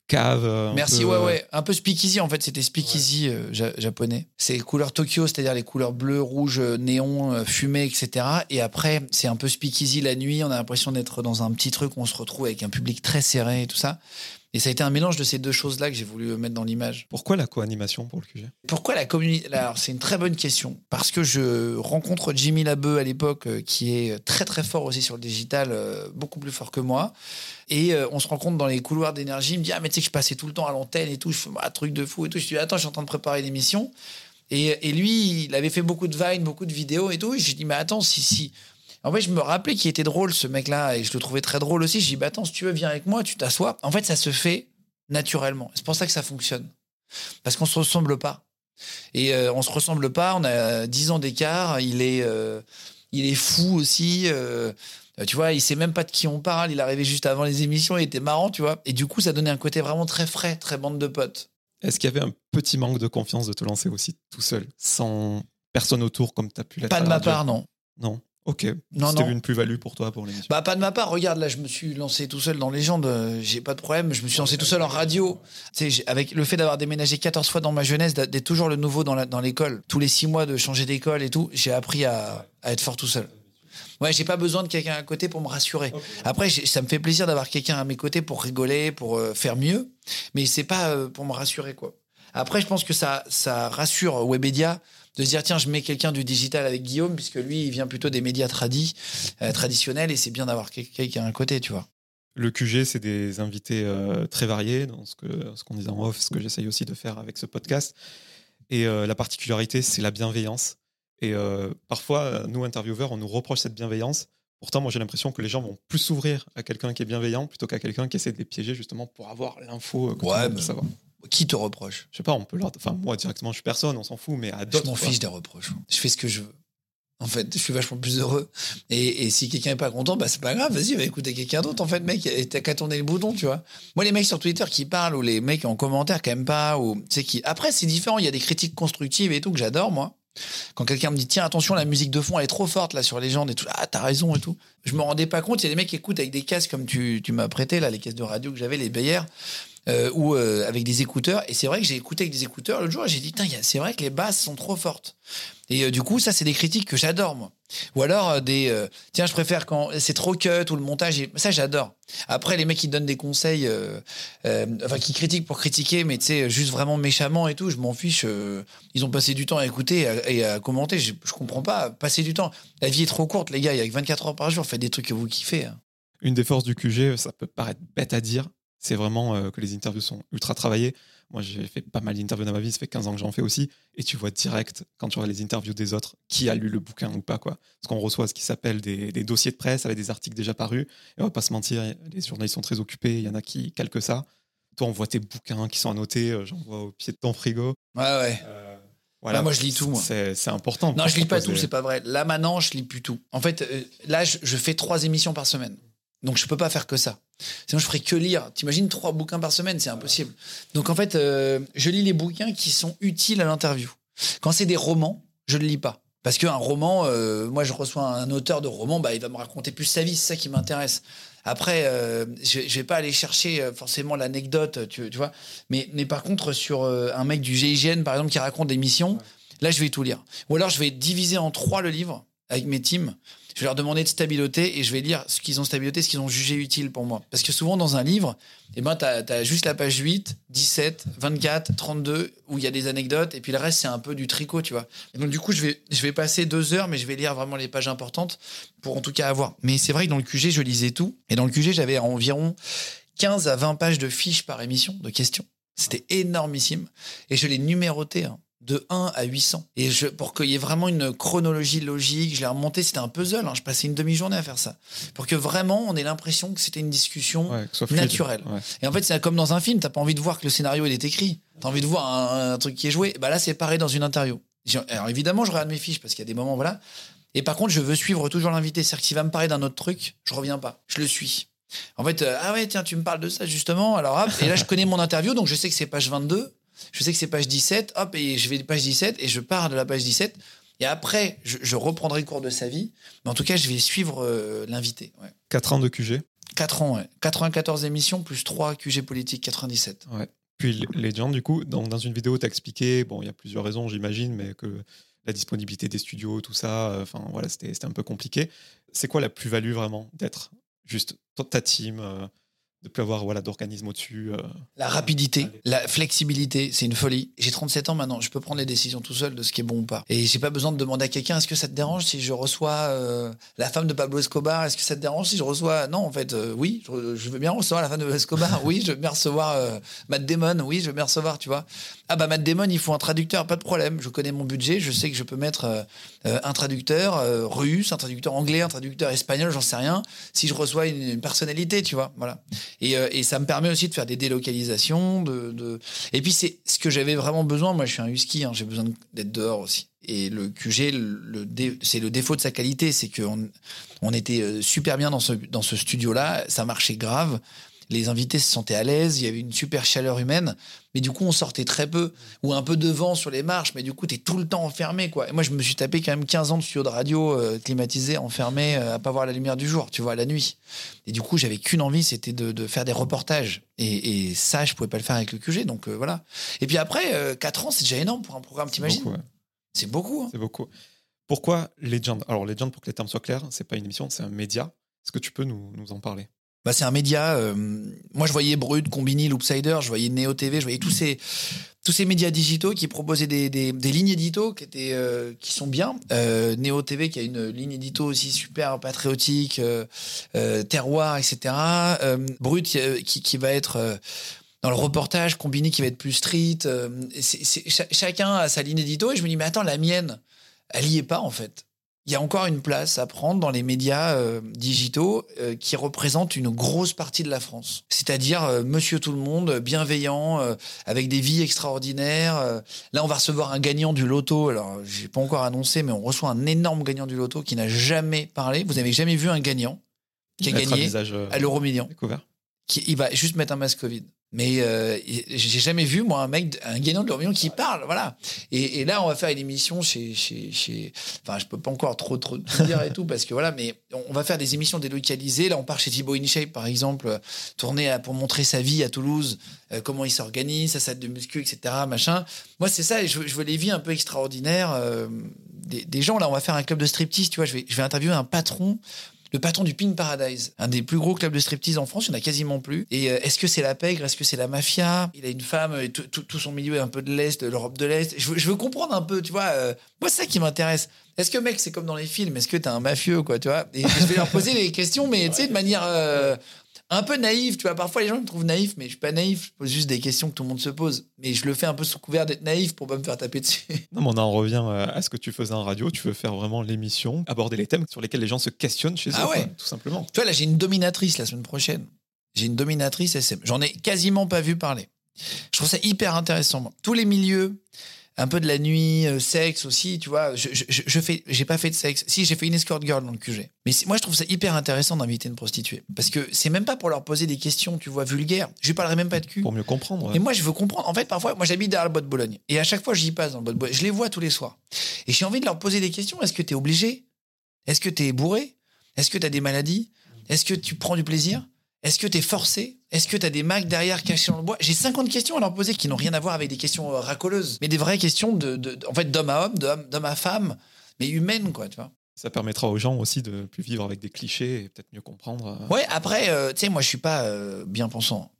cave. euh, Merci, peu, ouais, euh, ouais. Un peu speakeasy, en fait, c'était speakeasy euh, ja- japonais. C'est les couleurs Tokyo, c'est-à-dire les couleurs bleu, rouge, néon, fumée, etc. Et après, c'est un peu speakeasy la nuit. On a l'impression d'être dans un petit truc où on se retrouve avec un public très serré et tout ça. Et ça a été un mélange de ces deux choses-là que j'ai voulu mettre dans l'image. Pourquoi la co-animation pour le QG Pourquoi la communauté Alors, c'est une très bonne question. Parce que je rencontre Jimmy Labeu à l'époque, euh, qui est très très fort aussi sur le digital, euh, beaucoup plus fort que moi. Et euh, on se rencontre dans les couloirs d'énergie. Il me dit Ah, mais tu sais que je passais tout le temps à l'antenne et tout, je fais un truc de fou et tout. Je dis Attends, je suis en train de préparer l'émission. Et, et lui, il avait fait beaucoup de vines, beaucoup de vidéos et tout. Et je lui dis Mais attends, si, si. En fait, je me rappelais qu'il était drôle ce mec-là et je le trouvais très drôle aussi. Je dis bah attends, si tu veux, viens avec moi, tu t'assois. En fait, ça se fait naturellement. C'est pour ça que ça fonctionne. Parce qu'on se ressemble pas. Et euh, on se ressemble pas. On a 10 ans d'écart. Il est, euh, il est fou aussi. euh, tu vois, il sait même pas de qui on parle. Il arrivé juste avant les émissions. Il était marrant, tu vois. Et du coup, ça donnait un côté vraiment très frais, très bande de potes. Est-ce qu'il y avait un petit manque de confiance de te lancer aussi tout seul, sans personne autour comme tu as pu l'être Pas de ma part, non. Non. Ok. Non, C'était non. une plus-value pour toi pour l'émission. Bah pas de ma part. Regarde là, je me suis lancé tout seul dans Légende. euh, J'ai pas de problème. Je me suis lancé tout seul en radio. Tu sais, avec le fait d'avoir déménagé 14 fois dans ma jeunesse, d'être toujours le nouveau dans la- dans l'école, tous les six mois de changer d'école et tout, j'ai appris à, à être fort tout seul. Ouais, j'ai pas besoin de quelqu'un à côté pour me rassurer. Après, ça me fait plaisir d'avoir quelqu'un à mes côtés pour rigoler, pour euh, faire mieux, mais c'est pas euh, pour me rassurer quoi. Après, je pense que ça, ça rassure Webedia de se dire tiens, je mets quelqu'un du digital avec Guillaume puisque lui, il vient plutôt des médias tradis, euh, traditionnels et c'est bien d'avoir quel- quelqu'un à côté, tu vois. Le QG, c'est des invités euh, très variés, dans ce que ce qu'on disait en off, ce que j'essaye aussi de faire avec ce podcast. Et euh, la particularité, c'est la bienveillance. Et parfois, nous, intervieweurs, on nous reproche cette bienveillance. Pourtant, moi, j'ai l'impression que les gens vont plus s'ouvrir à quelqu'un qui est bienveillant plutôt qu'à quelqu'un qui essaie de les piéger justement pour avoir l'info que tout le Ouais, monde veut mais- savoir. Qui te reproche? Je sais pas, on peut leur. Enfin, moi, directement, je suis personne, on s'en fout, mais à Je d'autres. m'en quoi. fiche des reproches. Je fais ce que je veux. En fait, je suis vachement plus heureux. Et, et si quelqu'un est pas content, bah c'est pas grave. Vas-y, va écouter quelqu'un d'autre. En fait, mec, t'as qu'à tourner le bouton, tu vois. Moi, les mecs sur Twitter qui parlent ou les mecs en commentaire qui aiment pas ou sais qui. Après, c'est différent. Il y a des critiques constructives et tout que j'adore, moi. Quand quelqu'un me dit tiens attention la musique de fond elle est trop forte là sur les gens et tout ah t'as raison et tout je me rendais pas compte il y a des mecs qui écoutent avec des casques comme tu, tu m'as prêté là les casques de radio que j'avais les Bayer euh, ou euh, avec des écouteurs. Et c'est vrai que j'ai écouté avec des écouteurs l'autre jour j'ai dit c'est vrai que les basses sont trop fortes. Et euh, du coup ça c'est des critiques que j'adore moi. Ou alors euh, des tiens je préfère quand c'est trop cut ou le montage ça j'adore. Après les mecs qui donnent des conseils enfin qui critiquent pour critiquer mais tu sais juste vraiment méchamment et tout je m'en fiche ils ont passé du temps à écouter et à, commenter. Je, comprends pas passer du temps. La vie est trop courte les gars il y a que 24 heures par jour faites des trucs que vous kiffez hein. Une des forces du QG, ça peut paraître bête à dire, c'est vraiment euh, que les interviews sont ultra travaillées. Moi, j'ai fait pas mal d'interviews dans ma vie, ça fait 15 ans que j'en fais aussi. Et tu vois direct, quand tu vois les interviews des autres, qui a lu le bouquin ou pas. quoi. Parce qu'on reçoit ce qui s'appelle des, des dossiers de presse avec des articles déjà parus. Et on va pas se mentir, les journalistes sont très occupés, il y en a qui calquent ça. Toi, on voit tes bouquins qui sont annotés, euh, j'en vois au pied de ton frigo. ouais ouais Voilà, Ah, moi, je lis tout. C'est important. Non, je lis pas proposer- tout, c'est pas vrai. Là maintenant, je lis plus tout. En fait, euh, là, je, je fais trois émissions par semaine. Donc je peux pas faire que ça. Sinon, je ferais que lire. T'imagines trois bouquins par semaine, c'est impossible. Donc en fait, euh, je lis les bouquins qui sont utiles à l'interview. Quand c'est des romans, je ne lis pas. Parce qu'un roman, euh, moi je reçois un auteur de roman, bah, il va me raconter plus sa vie, c'est ça qui m'intéresse. Après, euh, je, je vais pas aller chercher euh, forcément l'anecdote, tu, tu vois. Mais, mais par contre, sur un mec du GIGN, par exemple, qui raconte des missions, là je vais tout lire. Ou alors je vais diviser en trois le livre avec mes teams. Je vais leur demander de stabiloter et je vais lire ce qu'ils ont stabiloté, ce qu'ils ont jugé utile pour moi. Parce que souvent, dans un livre, eh ben, tu as, juste la page 8, 17, 24, 32, où il y a des anecdotes, et puis le reste, c'est un peu du tricot, tu vois. Donc, du coup, je vais, je vais passer deux heures, mais je vais lire vraiment les pages importantes pour en tout cas avoir. Mais c'est vrai que dans le QG, je lisais tout. Et dans le QG, j'avais environ 15 à 20 pages de fiches par émission, de questions. C'était énormissime. Et je les numérotais. hein de 1 à 800. Et je, pour qu'il y ait vraiment une chronologie logique, je l'ai remonté, c'était un puzzle. Hein, je passais une demi-journée à faire ça. Pour que vraiment on ait l'impression que c'était une discussion Ouais, naturelle. Ouais. Et en fait, c'est comme dans un film, t'as pas envie de voir que le scénario il est écrit. T'as envie de voir un, un truc qui est joué. Bah là, c'est pareil dans une interview. Alors évidemment, je regarde mes fiches parce qu'il y a des moments, voilà. Et par contre, je veux suivre toujours l'invité. C'est-à-dire que s'il va me parler d'un autre truc, je reviens pas. Je le suis. En fait, euh, ah ouais, tiens, tu me parles de ça justement. Alors hop, et là, je connais mon interview, donc je sais que c'est page 22. Je sais que c'est page 17. Hop, et je vais de page 17 et je pars de la page 17. Et après, je, je reprendrai le cours de sa vie. Mais en tout cas, je vais suivre euh, l'invité. Ouais. 4 ans de QG. 4 ans, ouais. 94 émissions plus 3 QG politique 97. Puis Legend, du coup, donc dans une vidéo, tu as expliqué, bon, il y a plusieurs raisons, j'imagine, mais que la disponibilité des studios, tout ça, euh, enfin voilà, c'était un peu compliqué. C'est quoi la plus-value vraiment d'être juste ta team, euh, de plus avoir voilà, d'organisme au-dessus euh, La rapidité, la flexibilité, c'est une folie. J'ai 37 ans maintenant, je peux prendre les décisions tout seul de ce qui est bon ou pas. Et j'ai pas besoin de demander à quelqu'un est-ce que ça te dérange si je reçois euh, la femme de Pablo Escobar? Est-ce que ça te dérange si je reçois Non, en fait, euh, oui, je, je veux bien recevoir la femme de Pablo Escobar. Oui, je veux bien recevoir Matt Damon. Oui, je veux bien recevoir, tu vois. Ah bah Matt Damon, il faut un traducteur, pas de problème. Je connais mon budget, je sais que je peux mettre un traducteur russe, un traducteur anglais, un traducteur espagnol, j'en sais rien. Si je reçois une, une personnalité, tu vois, voilà. Et, euh, et ça me permet aussi de faire des délocalisations. De. Et puis, c'est ce que j'avais vraiment besoin. Moi, je suis un husky, hein, j'ai besoin d'être dehors aussi. Et le QG, c'est le défaut de sa qualité, c'est qu'on on était euh, super bien dans ce, dans ce studio-là, ça marchait grave. Les invités se sentaient à l'aise, il y avait une super chaleur humaine, mais du coup, on sortait très peu, ou un peu de vent sur les marches, mais du coup, t'es tout le temps enfermé, quoi. Et moi, je me suis tapé quand même 15 ans de studio de radio euh, climatisé, enfermé, euh, à pas voir la lumière du jour, tu vois, la nuit. Et du coup, j'avais qu'une envie, c'était de, de faire des reportages. Et, et ça, je pouvais pas le faire avec le QG, donc euh, voilà. Et puis après, euh, 4 ans, c'est déjà énorme pour un programme, t'imagines beaucoup, ouais. C'est beaucoup. hein. C'est beaucoup. Pourquoi Legend? Alors, Legend, pour que les termes soient clairs, c'est pas une émission, c'est un média. Est-ce que tu peux nous, nous en parler? Bah, c'est un média. euh, moi, je voyais Brut, Combini, Loopsider, je voyais Neo TV, je voyais tous ces, tous ces médias digitaux qui proposaient des, des, lignes édito qui, étaient, euh, qui sont bien. Euh, Neo TV qui a une ligne édito aussi super patriotique, terroir, etc. Brut qui, qui va être. dans le reportage, Combini qui va être plus street. chacun a sa ligne édito et je me dis, mais attends, la mienne, elle y est pas en fait. Il y a encore une place à prendre dans les médias euh, digitaux euh, qui représentent une grosse partie de la France. C'est-à-dire euh, monsieur tout le monde, bienveillant, euh, avec des vies extraordinaires. euh. là, on va recevoir un gagnant du loto. Alors, j'ai pas encore annoncé, mais on reçoit un énorme gagnant du loto qui n'a jamais parlé. Vous avez jamais vu un gagnant qui a gagné euh, à l'euro million découvert. qui, il va juste mettre un masque Covid. Mais euh, j'ai jamais vu moi un mec, un gagnant de l'Orient qui parle, voilà. Et, là, on va faire une émission chez, chez, enfin, je peux pas encore trop trop dire et tout parce que voilà, mais on, va faire des émissions délocalisées. Là, on part chez Thibaut InShape par exemple, tourner pour montrer sa vie à Toulouse, euh, comment il s'organise, sa salle de muscu, etc. Machin. Moi, c'est ça. Je, je veux les vies un peu extraordinaires euh, des, des gens. Là, on va faire un club de striptease. Tu vois, je vais, je vais interviewer un patron le patron du Pin Paradise, un des plus gros clubs de striptease en France, il n'y en a quasiment plus. Et euh, est-ce que c'est la pègre? Est-ce que c'est la mafia? Il a une femme, et tout, son milieu est un peu de l'Est, de l'Europe de l'Est. Je veux, comprendre un peu, tu vois. euh, moi, c'est ça qui m'intéresse. Est-ce que, mec, c'est comme dans les films Est-ce que t'es un mafieux, quoi, tu vois? Et je vais leur poser les questions, mais tu sais, de manière euh, un peu naïve, tu vois. Parfois, les gens me trouvent naïf, mais je suis pas naïf. Je pose juste des questions que tout le monde se pose. Mais je le fais un peu sous couvert d'être naïf pour pas me faire taper dessus. Non, mais on en revient euh, à ce que tu faisais en radio. Tu veux faire vraiment l'émission, aborder les thèmes sur lesquels les gens se questionnent chez Ah eux, ouais. quoi, tout simplement. Tu vois, là, j'ai une dominatrice la semaine prochaine. J'ai une dominatrice SM. J'en ai quasiment pas vu parler. Je trouve ça hyper intéressant. Tous les milieux, un peu de la nuit, euh, sexe aussi, tu vois. Je, je, je- fais, j'ai pas fait de sexe. Si, j'ai fait une escort girl dans le QG. Mais moi, je trouve ça hyper intéressant d'inviter une prostituée. Parce que c'est même pas pour leur poser des questions, tu vois, vulgaires. Je lui parlerai même pas de cul. Pour mieux comprendre. Et moi, je veux comprendre. En fait, parfois, moi, j'habite derrière le bois de Bologne. Et à chaque fois, j'y passe dans le bois de Bologne. Je les vois tous les soirs. Et j'ai envie de leur poser des questions. Est-ce que tu es obligé? Est-ce que tu es bourré? Est-ce que tu as des maladies? Est-ce que tu prends du plaisir? Est-ce que tu es forcé? Est-ce que tu as des macs derrière cachés dans le bois? J'ai 50 questions à leur poser qui n'ont rien à voir avec des questions euh, racoleuses, mais des vraies questions de, de- en fait, d'homme à homme, d'homme à femme, mais humaines, quoi, tu vois. Ça permettra aux gens aussi de plus vivre avec des clichés et peut-être mieux comprendre. euh, Ouais, après, euh, tu sais, moi, je suis pas euh, bien pensant.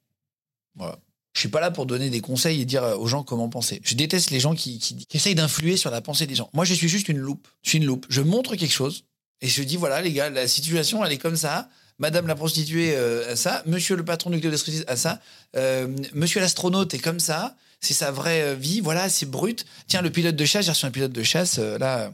Voilà. Je suis pas là pour donner des conseils et dire aux gens comment penser. Je déteste les gens qui, qui, qui essayent d'influer sur la pensée des gens. Moi, je suis juste une loupe. Je suis une loupe. Je montre quelque chose et je dis voilà, les gars, la situation, elle est comme ça. Madame la prostituée euh, a ça. Monsieur le patron du club de striptease a ça. Euh, monsieur l'astronaute est comme ça. C'est sa vraie euh, vie. Voilà, c'est brut. Tiens, le pilote de chasse, j'ai reçu un pilote de chasse, euh, là,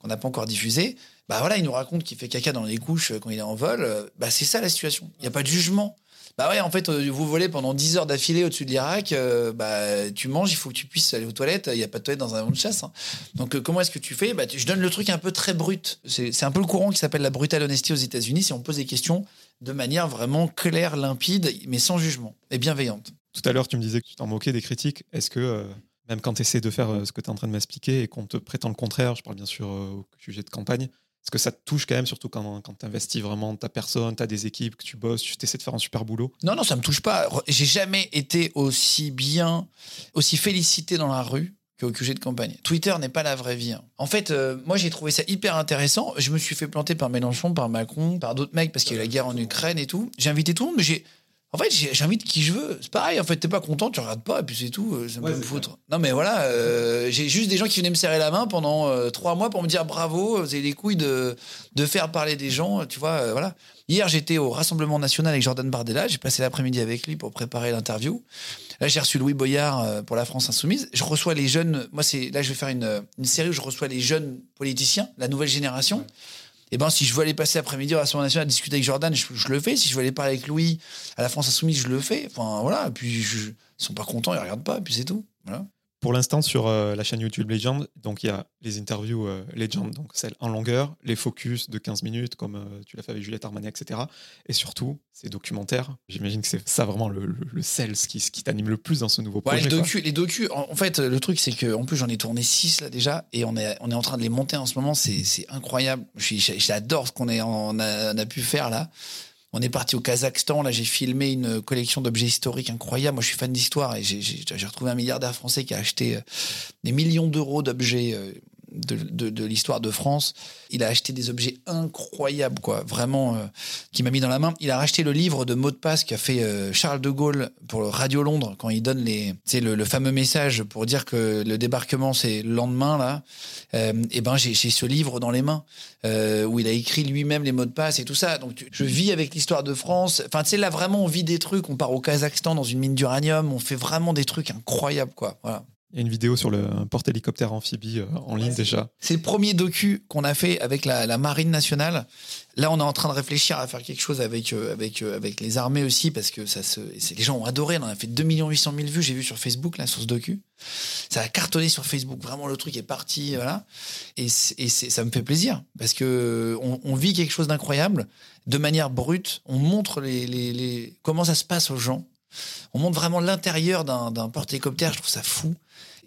qu'on n'a pas encore diffusé. Bah voilà, il nous raconte qu'il fait caca dans les couches quand il est en vol. Bah c'est ça la situation. Il n'y a pas de jugement. Bah ouais, en fait, euh, vous volez pendant 10 heures d'affilée au-dessus de l'Irak, euh, bah tu manges, il faut que tu puisses aller aux toilettes, il n'y a pas de toilette dans un avion de chasse. hein. Donc euh, comment est-ce que tu fais? Bah, Je donne le truc un peu très brut. C'est un peu le courant qui s'appelle la brutale honesty aux États-Unis, si on pose des questions de manière vraiment claire, limpide, mais sans jugement et bienveillante. Tout à l'heure, tu me disais que tu t'en moquais des critiques. Est-ce que, même quand tu essaies de faire ce que tu es en train de m'expliquer et qu'on te prétend le contraire, je parle bien sûr au sujet de campagne, est-ce que ça te touche quand même, surtout quand, quand tu investis vraiment ta personne, tu as des équipes, que tu bosses, tu essaies de faire un super boulot Non, non, ça me touche pas. J'ai jamais été aussi bien, aussi félicité dans la rue qu'au QG de campagne. Twitter n'est pas la vraie vie. hein. En fait, euh, moi, j'ai trouvé ça hyper intéressant. Je me suis fait planter par Mélenchon, par Macron, par d'autres mecs parce qu'il y a eu la guerre en Ukraine et tout. J'ai invité tout le monde, mais j'ai. En fait, j'invite qui je veux. C'est pareil, en fait, t'es pas content, tu regardes pas, et puis c'est tout, euh, ça me Ouais, peut me c'est foutre. Non, mais voilà, euh, j'ai juste des gens qui venaient me serrer la main pendant euh, trois mois pour me dire bravo, vous avez les couilles de, de faire parler des gens, tu vois, euh, voilà. Hier, j'étais au Rassemblement National avec Jordan Bardella, j'ai passé l'après-midi avec lui pour préparer l'interview. Là, j'ai reçu Louis Boyard pour la France Insoumise. Je reçois les jeunes, moi, c'est là, je vais faire une, une série où je reçois les jeunes politiciens, la nouvelle génération. Et ben, si je veux aller passer l'après-midi au Rassemblement National à discuter avec Jordan, je, le fais. Si je veux aller parler avec Louis à la France Insoumise, je le fais. Enfin, voilà. Puis, je- ils sont pas contents, ils regardent pas, puis c'est tout. Voilà. Pour l'instant, sur euh, la chaîne YouTube Legend, donc il y a les interviews euh, Legend, donc celles en longueur, les focus de 15 minutes, comme euh, tu l'as fait avec Juliette Armanet, etc. Et surtout, ces documentaires. J'imagine que c'est ça vraiment le, le, le sel, ce qui, ce qui t'anime le plus dans ce nouveau Ouais, projet. les docus, les docus, en, en fait, le truc, c'est que en plus, j'en ai tourné 6 là déjà, et on est, on est en train de les monter en ce moment. C'est incroyable. J'adore ce qu'on on a, on a pu faire là. On est parti au Kazakhstan. Là, j'ai filmé une collection d'objets historiques incroyables. Moi, je suis fan d'histoire et j'ai- retrouvé un milliardaire français qui a acheté euh, des millions d'euros d'objets euh, de, l'histoire de France. Il a acheté des objets incroyables, quoi, vraiment, euh, qui m'a mis dans la main. Il a racheté le livre de mots de passe qu'a fait euh, Charles de Gaulle pour Radio Londres quand il donne les, le, le fameux message pour dire que le débarquement c'est le lendemain là. et ben j'ai ce livre dans les mains euh, où il a écrit lui-même les mots de passe et tout ça. Donc je vis avec l'histoire de France. Enfin tu sais là vraiment on vit des trucs. On part au Kazakhstan dans une mine d'uranium. On fait vraiment des trucs incroyables quoi. Voilà. Il y a une vidéo sur le porte-hélicoptère amphibie euh, en ligne déjà. C'est le premier docu qu'on a fait avec la, la, Marine nationale. Là, on est en train de réfléchir à faire quelque chose avec, euh, avec, euh, avec les armées aussi, parce que ça se, les gens ont adoré. On a fait 2 800 000 vues, j'ai vu sur Facebook, là, sur ce docu. Ça a cartonné sur Facebook. Vraiment, le truc est parti. Voilà. Et, et ça me fait plaisir, parce que on, on vit quelque chose d'incroyable. De manière brute, on montre les, les, les, comment ça se passe aux gens. On montre vraiment l'intérieur d'un porte-hélicoptère. Je trouve ça fou.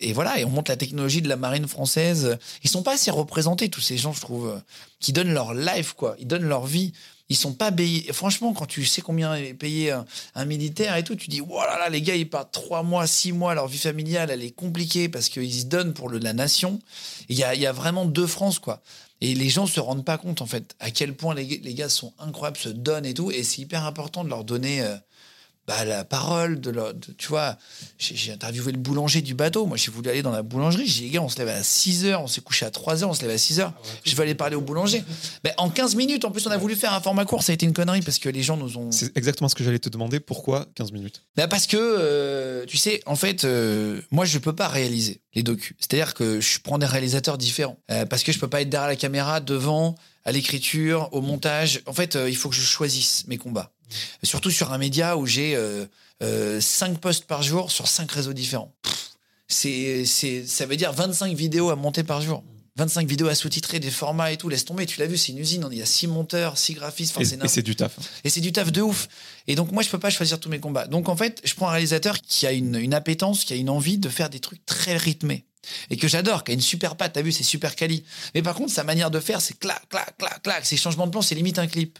Et voilà, et on montre la technologie de la marine française. Ils sont pas assez représentés, tous ces gens, je trouve, qui donnent leur life, quoi. Ils donnent leur vie. Ils sont pas payés. Franchement, quand tu sais combien est payé un, militaire et tout, tu dis, voilà, là, les gars, ils partent trois mois, six mois, leur vie familiale, elle est compliquée parce qu'ils se donnent pour le, la nation. Il y a, y a vraiment deux France, quoi. Et les gens se rendent pas compte, en fait, à quel point les, les gars sont incroyables, se donnent et tout. Et c'est hyper important de leur donner. Euh, bah, la parole de, tu vois j'ai interviewé le boulanger du bateau. Moi j'ai voulu aller dans la boulangerie. J'ai dit les gars on se lève à 6 heures. On s'est couché à 3 heures. On se lève à 6 heures. Ah je vais aller parler au boulanger. Mais en 15 minutes en plus on a voulu faire un format court. Ça a été une connerie parce que les gens nous ont c'est exactement ce que j'allais te demander. Pourquoi 15 minutes? Bah parce que euh, tu sais en fait euh, moi je peux pas réaliser les docus. C'est à dire que je prends des réalisateurs différents. Euh, parce que je peux pas être derrière la caméra devant à l'écriture au montage. En fait il faut que je choisisse mes combats Surtout sur un média où j'ai euh, euh, 5 posts par jour sur 5 réseaux différents. C'est, c'est, ça veut dire 25 vidéos à monter par jour. 25 vidéos à sous-titrer, des formats et tout, laisse tomber. Tu l'as vu, c'est une usine. Il y a 6 monteurs, 6 graphistes. et, c'est du taf. Et c'est du taf de ouf. Et donc, moi, je peux pas choisir tous mes combats. Donc, en fait, je prends un réalisateur qui a une, une appétence, qui a une envie de faire des trucs très rythmés. Et que j'adore, qui a une super patte. T'as vu, c'est super quali. Mais par contre, sa manière de faire, c'est clac, clac, clac, clac. Ses changements de plan, c'est limite un clip.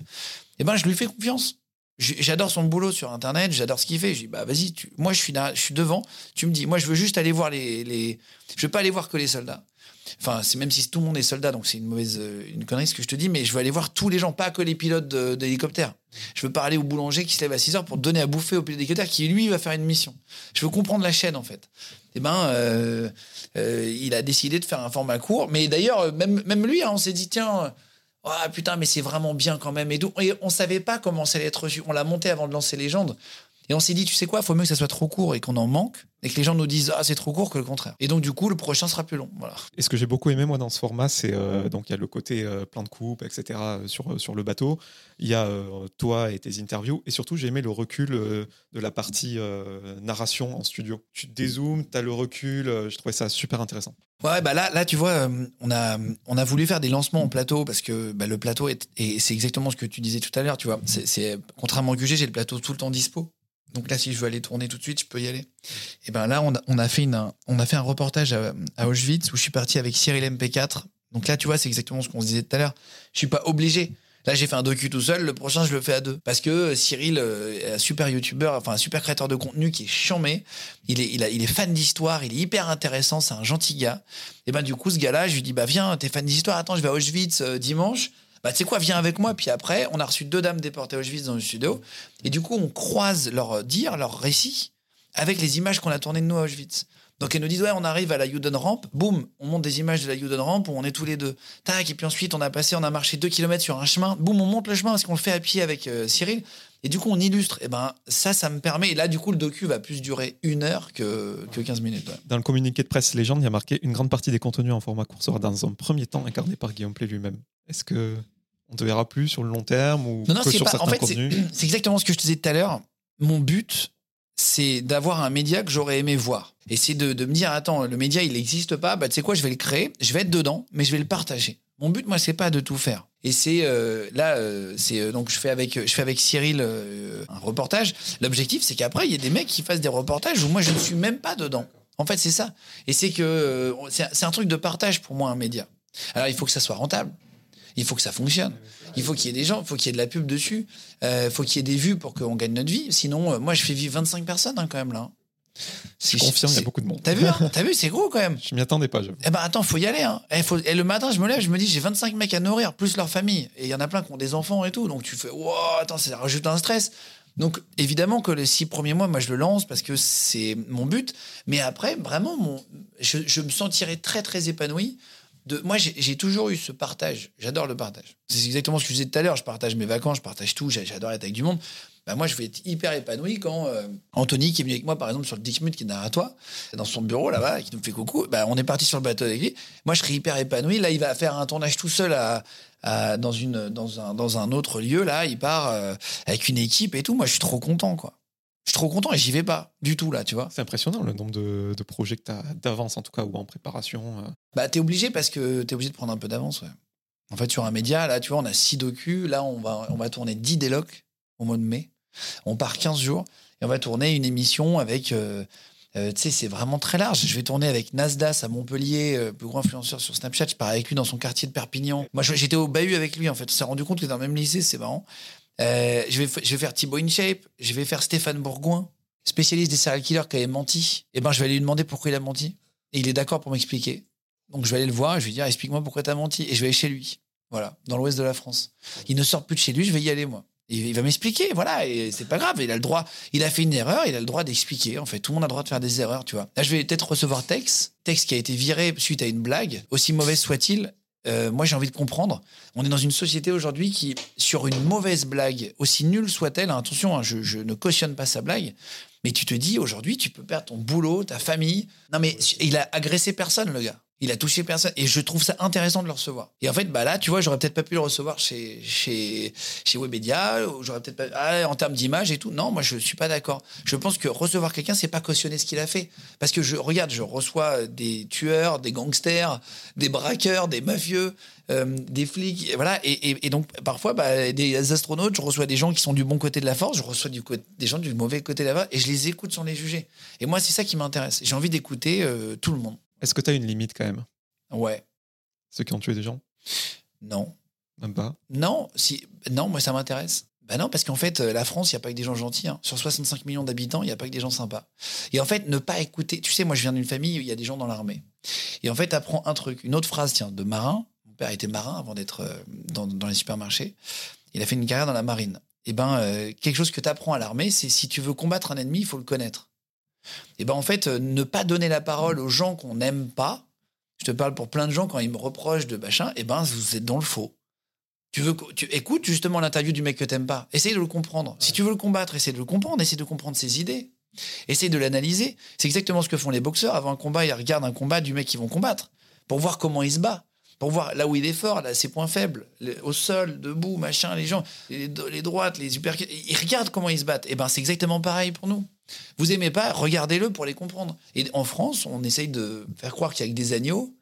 Et ben, je lui fais confiance. J'adore son boulot sur Internet, j'adore ce qu'il fait. Je dis, bah vas-y, moi je suis, devant. Tu me dis, moi je veux juste aller voir les, les. Je veux pas aller voir que les soldats. Enfin, c'est même si tout le monde est soldat, donc c'est une mauvaise, euh, une connerie ce que je te dis, mais je veux aller voir tous les gens, pas que les pilotes d'hélicoptère. Je veux pas aller au boulanger qui se lève à 6 heures pour donner à bouffer au pilote d'hélicoptère qui lui va faire une mission. Je veux comprendre la chaîne en fait. Eh ben, euh, euh, il a décidé de faire un format court, mais d'ailleurs même même lui, hein, on s'est dit tiens ah putain, mais c'est vraiment bien quand même. Et, et on savait pas comment ça allait être reçu. On l'a monté avant de lancer Légende. Et on s'est dit, tu sais quoi, il faut mieux que ça soit trop court et qu'on en manque, et que les gens nous disent, ah, c'est trop court que le contraire. Et donc, du coup, le prochain sera plus long. Voilà. Et ce que j'ai beaucoup aimé, moi, dans ce format, c'est euh, donc il y a le côté euh, plein de coupes, etc., euh, sur, sur le bateau. Il y a toi et tes interviews. Et surtout, j'ai aimé le recul de la partie narration en studio. Tu dézoomes, tu as le recul. je trouvais ça super intéressant. Ouais, bah là, là, tu vois, on a, on a voulu faire des lancements en plateau parce que bah, le plateau est, et c'est exactement ce que tu disais tout à l'heure, tu vois. C'est, contrairement à QG, j'ai le plateau tout le temps dispo. Donc là, si je veux aller tourner tout de suite, je peux y aller. Et ben là, on a, fait une, on a fait un reportage à, Auschwitz où je suis parti avec Cyril MP4. Donc là, tu vois, c'est exactement ce qu'on se disait tout à l'heure. Je suis pas obligé. Là, j'ai fait un docu tout seul. Le prochain, je le fais à deux. Parce que Cyril euh, est un super youtubeur, enfin un super créateur de contenu qui est chambé. Il est, il, a, il est fan d'histoire. Il est hyper intéressant. C'est un gentil gars. Et ben du coup, ce gars-là, je lui dis bah viens, t'es fan d'histoire. Attends, je vais à Auschwitz euh, dimanche bah, tu sais quoi, viens avec moi. Puis après, on a reçu deux dames déportées à Auschwitz dans le studio. Et du coup, on croise leur dire, leur récit, avec les images qu'on a tournées de nous à Auschwitz. Donc elles nous disent ouais on arrive à la Juden Ramp, boum, on monte des images de la Juden Ramp où on est tous les deux. Tac et puis ensuite on a passé, on a marché deux kilomètres sur un chemin, boum on monte le chemin parce qu'on le fait à pied avec euh, Cyril et du coup on illustre. Et ben ça ça me permet et là du coup le docu va plus durer une heure que, que 15 minutes. Dans le communiqué de presse légende il y a marqué une grande partie des contenus en format court sera dans un premier temps incarné par Guillaume Play lui-même. Est-ce que on te verra plus sur le long terme ou non, non, que sur pas, en fait, C'est exactement ce que je te disais tout à l'heure. Mon but, c'est d'avoir un média que j'aurais aimé voir. Et c'est de, me dire, attends, le média, il n'existe pas, bah, tu sais quoi, je vais le créer, je vais être dedans, mais je vais le partager. Mon but, moi, c'est pas de tout faire. Et c'est euh, là, euh, c'est euh, donc je fais avec je fais avec Cyril un reportage. L'objectif, c'est qu'après, il y ait des mecs qui fassent des reportages où moi, je ne suis même pas dedans. En fait, c'est ça. Et c'est que c'est un truc de partage pour moi, un média. Alors, il faut que ça soit rentable. Il faut que ça fonctionne. Il faut qu'il y ait des gens, il faut qu'il y ait de la pub dessus, il euh, faut qu'il y ait des vues pour qu'on gagne notre vie. Sinon, euh, moi, je fais vivre 25 personnes hein, quand même là. Je confirme, il y a beaucoup de monde. T'as vu, hein T'as vu, c'est gros quand même. Je m'y attendais pas. Eh ben attends, faut y aller. Hein. Et, faut... et, le matin, je me lève, je me dis, j'ai 25 mecs à nourrir, plus leur famille. Et il y en a plein qui ont des enfants et tout. Donc tu fais, wow, attends, ça rajoute un stress. Donc évidemment que les six premiers mois, moi je le lance parce que c'est mon but. Mais après, vraiment, mon... je, je me sentirais très très épanoui moi, j'ai toujours eu ce partage. J'adore le partage. C'est exactement ce que je disais tout à l'heure. Je partage mes vacances, je partage tout. J'adore être avec du monde. Bah, moi, je vais être hyper épanoui quand euh, Anthony, qui est venu avec moi, par exemple, sur le Dixmude, qui est derrière toi, dans son bureau là-bas, qui nous fait coucou, bah, on est parti sur le bateau avec lui. Moi, je serais hyper épanoui. Là, il va faire un tournage tout seul dans un autre lieu. Là, il part euh, avec une équipe et tout. Moi, je suis trop content, quoi. Je suis trop content et j'y vais pas du tout, là, tu vois. C'est impressionnant le nombre de, de projets que tu as d'avance, en tout cas, ou en préparation. euh. Bah, t'es obligé parce que t'es obligé de prendre un peu d'avance, ouais. En fait, sur un média, là, tu vois, on a 6 docus. Là, on va, on va tourner 10 délocs au mois de mai. On part 15 jours et on va tourner une émission avec. euh, euh, tu sais, c'est vraiment très large. Je vais tourner avec Nasdas à Montpellier, euh, plus grand influenceur sur Snapchat. Je pars avec lui dans son quartier de Perpignan. Moi, j'étais au bahut avec lui, en fait. On s'est rendu compte que dans le même lycée, c'est marrant. Euh, je, vais, faire Thibaut InShape. Je vais faire Stéphane Bourgoin, spécialiste des serial killers qui avait menti. Et ben, je vais aller lui demander pourquoi il a menti. Et il est d'accord pour m'expliquer. Donc je vais aller le voir je vais lui dire explique-moi pourquoi t'as menti. Et je vais aller chez lui. Voilà, dans l'ouest de la France. Il ne sort plus de chez lui, je vais y aller moi. Et il va m'expliquer, voilà, et c'est pas grave, il a le droit, il a fait une erreur, il a le droit d'expliquer, en fait, tout le monde a le droit de faire des erreurs, tu vois. Là, je vais peut-être recevoir Tex, Tex qui a été viré suite à une blague, aussi mauvaise soit-il, euh, moi j'ai envie de comprendre. On est dans une société aujourd'hui qui, sur une mauvaise blague, aussi nulle soit-elle, hein, attention, hein, je, je ne cautionne pas sa blague, mais tu te dis aujourd'hui, tu peux perdre ton boulot, ta famille. Non, mais il a agressé personne, le gars. Il a touché personne. Et je trouve ça intéressant de le recevoir. Et en fait, bah là, tu vois, j'aurais peut-être pas pu le recevoir chez, chez, chez Webedia, j'aurais peut-être pas. Ah, en termes d'image et tout. Non, moi, je suis pas d'accord. Je pense que recevoir quelqu'un, c'est pas cautionner ce qu'il a fait. Parce que je regarde, je reçois des tueurs, des gangsters, des braqueurs, des mafieux, euh, des flics. et Voilà. Et, et- et donc, parfois, bah, des astronautes, je reçois des gens qui sont du bon côté de la force, je reçois du des gens du mauvais côté de la force, et je les écoute sans les juger. Et moi, c'est ça qui m'intéresse. J'ai envie d'écouter euh, tout le monde. Est-ce que tu as une limite quand même? Ouais. Ceux qui ont tué des gens? Non. Même pas? Non, si, non, moi ça m'intéresse. Ben non, parce qu'en fait, euh, la France, il n'y a pas que des gens gentils. hein. Sur 65 millions d'habitants, il n'y a pas que des gens sympas. Et en fait, ne pas écouter. Tu sais, moi, je viens d'une famille où il y a des gens dans l'armée. Et en fait, apprends un truc. Une autre phrase, tiens, de marin. Mon père était marin avant d'être euh, dans, dans les supermarchés. Il a fait une carrière dans la marine. Et ben, euh, quelque chose que tu apprends à l'armée, c'est si tu veux combattre un ennemi, il faut le connaître. Et ben, en fait, euh, ne pas donner la parole aux gens qu'on n'aime pas. Je te parle pour plein de gens quand ils me reprochent de machin. Et ben, vous êtes dans le faux. Tu veux, tu écoutes justement l'interview du mec que t'aimes pas. Essaye de le comprendre. Si tu veux le combattre, essaye de le comprendre. Essaye de comprendre ses idées. Essaye de l'analyser. C'est exactement ce que font les boxeurs. Avant un combat, ils regardent un combat du mec qu'ils vont combattre pour voir comment il se bat. Pour voir là où il est fort, là, ses points faibles, le- au sol, debout, machin, les gens, les, les droites, les super. Ils regardent comment ils se battent. Et ben, c'est exactement pareil pour nous. Vous aimez pas, regardez-le pour les comprendre. Et en France, on essaye de faire croire qu'il y a que des agneaux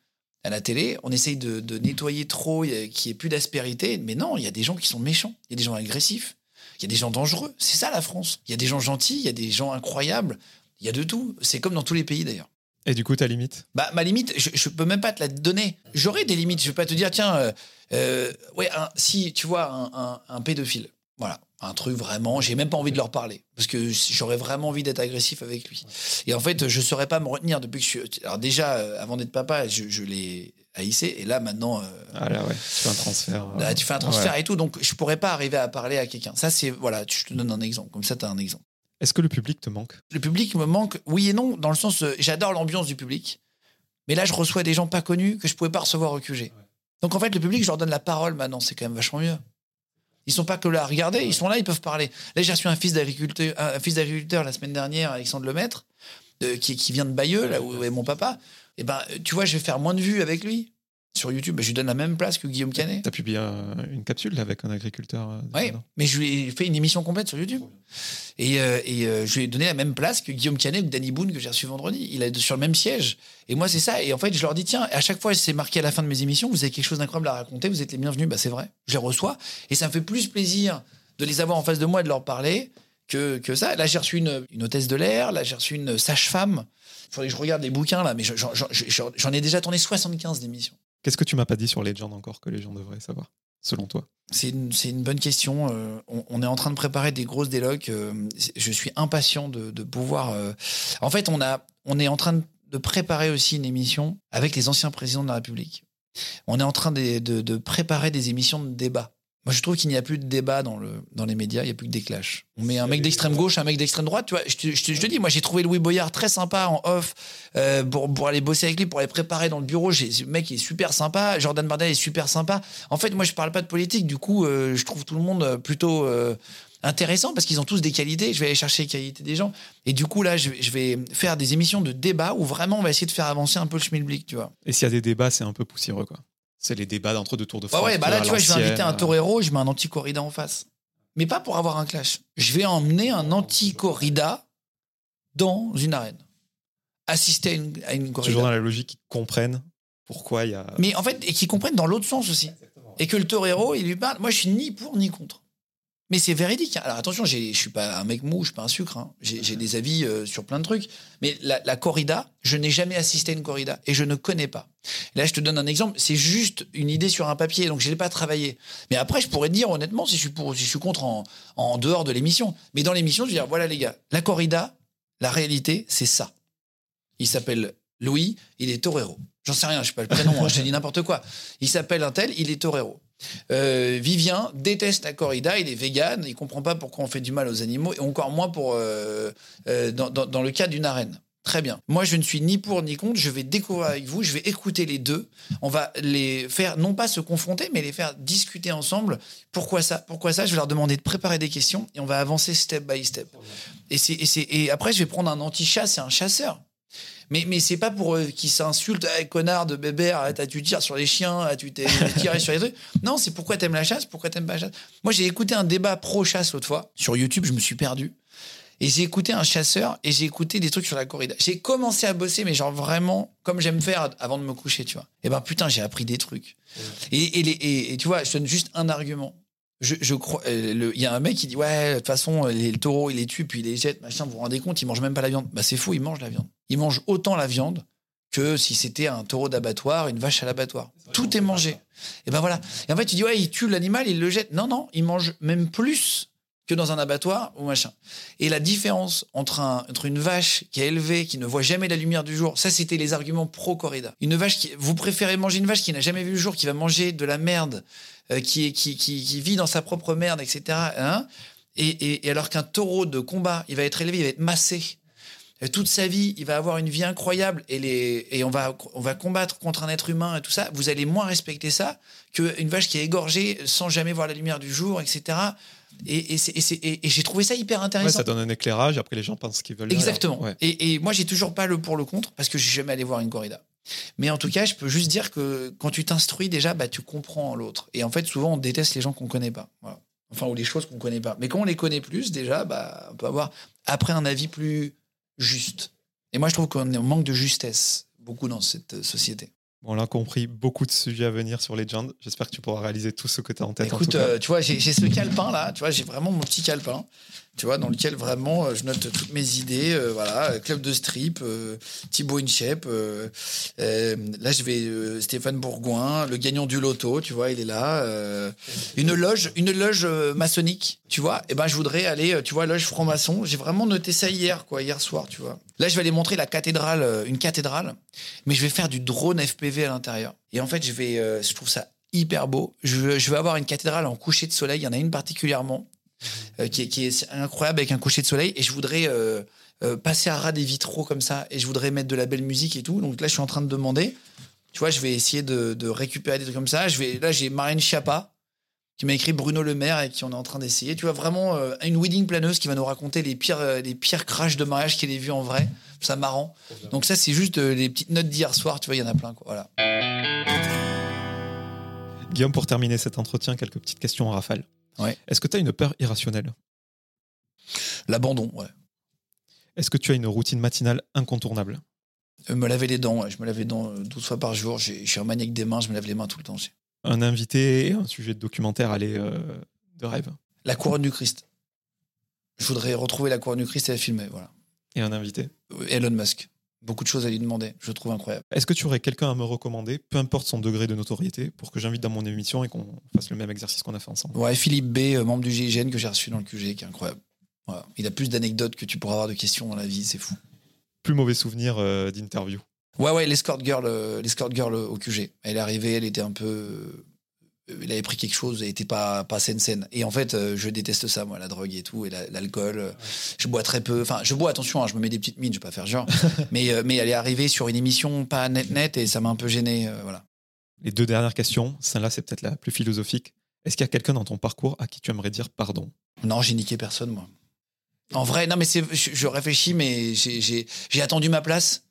à la télé, on essaye de, de nettoyer trop, qu'il n'y ait plus d'aspérité. Mais non, il y a des gens qui sont méchants, il y a des gens agressifs, il y a des gens dangereux. C'est ça la France. Il y a des gens gentils, il y a des gens incroyables, il y a de tout. C'est comme dans tous les pays d'ailleurs. Et du coup, ta limite? Bah, ma limite, je, je peux même pas te la donner. J'aurais des limites. Je vais pas te dire, tiens, euh, euh, ouais, un- si tu vois un, un- un pédophile, voilà, un truc vraiment, j'ai même pas envie de leur parler parce que j'aurais vraiment envie d'être agressif avec lui. Et en fait, je saurais pas me retenir depuis que je suis. Alors déjà, euh, avant d'être papa, je, je l'ai haïssé, et là maintenant. euh, Ah là, ouais, tu fais un transfert. euh, Là, tu fais un transfert ouais. et tout, donc je pourrais pas arriver à parler à quelqu'un. Ça, c'est voilà, je te donne un exemple. Comme ça, tu as un exemple. Est-ce que le public te manque? Le public me manque, oui et non, dans le sens, j'adore l'ambiance du public, mais là, je reçois des gens pas connus que je pouvais pas recevoir au QG. Donc en fait, le public, je leur donne la parole maintenant, c'est quand même vachement mieux. Ils sont pas que là à regarder, ils sont là, ils peuvent parler. Là, j'ai reçu un fils d'agriculteur, un fils d'agriculteur la semaine dernière, Alexandre Lemaître, euh, qui, qui vient de Bayeux, là où est mon papa. Et ben, euh, tu vois, je vais faire moins de vues avec lui sur YouTube. Ben, je lui donne la même place que Guillaume Canet. Tu as publié un- une capsule là, avec un agriculteur euh, Oui, mais je lui ai fait une émission complète sur YouTube. Et, euh, et euh, je lui ai donné la même place que Guillaume Canet ou Danny Boone que j'ai reçu vendredi. Il est sur le même siège. Et moi, c'est ça. Et en fait, je leur dis, tiens, à chaque fois, c'est marqué à la fin de mes émissions, vous avez quelque chose d'incroyable à raconter, vous êtes les bienvenus. Bah, c'est vrai. Je les reçois. Et ça me fait plus plaisir de les avoir en face de moi et de leur parler que, que ça. Là, j'ai reçu une, une hôtesse de l'air. Là, j'ai reçu une sage-femme. Il faudrait que je regarde les bouquins, là. Mais j'en ai déjà tourné 75 d'émissions. Qu'est-ce que tu m'as pas dit sur Legend encore que les gens devraient savoir, selon toi? C'est une, bonne question. Euh, on, est en train de préparer des grosses délocs. Euh, je suis impatient de, pouvoir. euh, En fait, on, est en train de- préparer aussi une émission avec les anciens présidents de la République. On est en train de préparer des émissions de débat. Moi, je trouve qu'il n'y a plus de débat dans, le, dans les médias, il n'y a plus que des clashs. On met un mec d'extrême gauche, un mec d'extrême droite. Tu vois, je te, je te- je te dis, moi, j'ai trouvé Louis Boyard très sympa en off euh, pour, pour aller bosser avec lui, pour aller préparer dans le bureau. J'ai, ce mec est super sympa. Jordan Bardella est super sympa. En fait, moi, je parle pas de politique. Du coup, euh, je trouve tout le monde euh, plutôt euh, intéressant parce qu'ils ont tous des qualités. Je vais aller chercher les qualités des gens. Et du coup, là, je, vais- je vais faire des émissions de débat où vraiment on va essayer de faire avancer un peu le schmilblick, tu vois. Et s'il y a des débats, c'est un peu poussiéreux, quoi. C'est les débats d'entre deux tours de Bah France. ouais, bah là, à tu vois, je vais inviter un l'ancienne. torero, je mets un anti-corrida en face. Mais pas pour avoir un clash. Je vais emmener un anti-corrida dans une arène. Assister à une, à une corrida. Toujours dans la logique qu'ils comprennent pourquoi il y a. Mais en fait, et qu'ils comprennent dans l'autre sens aussi. Et que le torero, il lui parle. Moi, je suis ni pour ni contre. Mais c'est véridique. Alors attention, j'ai- je suis pas un mec mou, je suis pas un sucre. hein. J'ai des avis euh, sur plein de trucs. Mais la, la corrida, je n'ai jamais assisté à une corrida et je ne connais pas. Là, je te donne un exemple. C'est juste une idée sur un papier, donc je l'ai pas travaillé. Mais après, je pourrais te dire honnêtement si je suis pour, si je suis contre en, en dehors de l'émission. Mais dans l'émission, je veux dire voilà les gars, la corrida, la réalité, c'est ça. Il s'appelle Louis, il est torero. J'en sais rien, je sais pas le prénom, hein, je te dis n'importe quoi. Il s'appelle un tel, il est torero. Euh, Vivien déteste la corrida, il est vegan, il comprend pas pourquoi on fait du mal aux animaux, et encore moins pour euh, euh, dans, le cas d'une arène. Très bien. Moi, je ne suis ni pour ni contre. Je vais découvrir avec vous. Je vais écouter les deux. On va les faire, non pas se confronter, mais les faire discuter ensemble. Pourquoi ça? Pourquoi ça? Je vais leur demander de préparer des questions et on va avancer step by step. Et, et après, je vais prendre un anti-chasse et un chasseur. Mais, mais c'est pas pour euh, qu'ils s'insultent, hey, connard de bébert, t'as- tu tires sur les chiens, tu t'es tiré sur les trucs. Non, c'est pourquoi t'aimes la chasse, pourquoi t'aimes pas la chasse. Moi, j'ai écouté un débat pro-chasse l'autre fois. Sur YouTube, je me suis perdu. Et j'ai écouté un chasseur et j'ai écouté des trucs sur la corrida. J'ai commencé à bosser, mais genre vraiment, comme j'aime faire avant de me coucher, tu vois. Et ben putain, j'ai appris des trucs. Et, et, les- et- et tu vois, je donne juste un argument. Je, je crois, euh, il y a un mec qui dit ouais, de toute façon, les, le taureau, il les tue puis il les jette, machin. Vous vous rendez compte, il mange même pas la viande. Bah c'est faux, il mange la viande. Il mange autant la viande que si c'était un taureau d'abattoir, une vache à l'abattoir. Tout est mangé. Et ben voilà. Et en fait, tu dis ouais, il tue l'animal, il le jette. Non, non, il mange même plus que dans un abattoir ou machin. Et la différence entre, un, entre une vache qui est élevée, qui ne voit jamais la lumière du jour, ça c'était les arguments pro-corrida. Une vache qui, vous préférez manger une vache qui n'a jamais vu le jour, qui va manger de la merde, euh, qui, qui, qui, qui vit dans sa propre merde, etc. hein et, et, et alors qu'un taureau de combat, il va être élevé, il va être massé. Euh, Toute sa vie, il va avoir une vie incroyable et, les, et on, va, on va combattre contre un être humain et tout ça. Vous allez moins respecter ça qu'une vache qui est égorgée sans jamais voir la lumière du jour, etc. Et, et, c'est- et c'est- et- et j'ai trouvé ça hyper Ouais, intéressant. ça donne un éclairage, après les gens pensent ce qu'ils veulent. Exactement. Ouais. Et, et moi, j'ai toujours pas le pour le contre parce que je suis jamais allé voir une corrida. Mais en tout cas, je peux juste dire que quand tu t'instruis déjà, bah, tu comprends l'autre. Et en fait, souvent, on déteste les gens qu'on connaît pas. Voilà. Enfin, ou les choses qu'on connaît pas. Mais quand on les connaît plus, déjà, bah, on peut avoir après un avis plus juste. Et moi, je trouve qu'on manque de justesse beaucoup dans cette euh, société. On l'a compris, beaucoup de sujets à venir sur Legend. J'espère que tu pourras réaliser tout ce que tu as en tête. en Écoute, tout euh, tu vois, j'ai ce calepin là, tu vois, j'ai vraiment mon petit calepin, tu vois, dans lequel vraiment euh, je note toutes mes idées, euh, voilà, club de strip, Thibaut Inchep, euh, là je vais Stéphane Bourgoin, le gagnant du loto, tu vois, il est là, une loge, une loge maçonnique, tu vois, et ben je voudrais aller, tu vois, loge franc-maçon, j'ai vraiment noté ça hier, quoi, hier soir, tu vois. Là je vais aller montrer la cathédrale, euh, une cathédrale, mais je vais faire du drone FPV à l'intérieur. Et en fait, je vais, euh, je trouve ça hyper beau. Je, je vais avoir une cathédrale en coucher de soleil. Il y en a une particulièrement euh, qui, est, incroyable avec un coucher de soleil. Et je voudrais passer à ras des vitraux comme ça. Et je voudrais mettre de la belle musique et tout. Donc là, je suis en train de demander. Tu vois, je vais essayer de, récupérer des trucs comme ça. Je vais, là, j'ai Marine Chiappa qui m'a écrit Bruno Le Maire et qui on est en train d'essayer. Tu vois, vraiment euh, une wedding planeuse qui va nous raconter les pires, euh, les pires crashs de mariage qu'elle ait vu en vrai. Ça marrant. Donc ça, c'est juste euh, les petites notes d'hier soir. Tu vois, il y en a plein. Quoi. Voilà. Guillaume, pour terminer cet entretien, quelques petites questions en rafale. Ouais. Est-ce que tu as une peur irrationnelle? L'abandon, ouais. Est-ce que tu as une routine matinale incontournable? Euh, me laver les dents, ouais. je me lave les dents euh, 12 fois par jour. Je suis un maniaque des mains, je me lave les mains tout le temps. Un invité et un sujet de documentaire aller euh, de rêve La couronne du Christ. Je voudrais retrouver la couronne du Christ et la filmer, voilà. et un invité. Elon Musk. Beaucoup de choses à lui demander, je trouve incroyable. Est-ce que tu aurais quelqu'un à me recommander, peu importe son degré de notoriété, pour que j'invite dans mon émission et qu'on fasse le même exercice qu'on a fait ensemble? Ouais, Philippe B, euh, membre du GIGN que j'ai reçu dans le QG, qui est incroyable. Voilà. Il a plus d'anecdotes que tu pourras avoir de questions dans la vie, c'est fou. Plus mauvais souvenir euh, d'interview. Ouais, ouais, l'escort girl, euh, l'escort girl au QG. Elle est arrivée, elle était un peu. il avait pris quelque chose et était pas pas saine saine. Et en fait, euh, je déteste ça, moi, la drogue et tout, et la- l'alcool. euh, Je bois très peu. Enfin, je bois, attention, hein, je me mets des petites mines, je vais pas faire genre. mais, euh, mais elle est arrivée sur une émission pas net net et ça m'a un peu gêné. euh, voilà. Les deux dernières questions, celle-là, c'est peut-être la plus philosophique. Est-ce qu'il y a quelqu'un dans ton parcours à qui tu aimerais dire pardon? Non, j'ai niqué personne, moi. En vrai, non, mais je, je réfléchis, mais j'ai attendu ma place.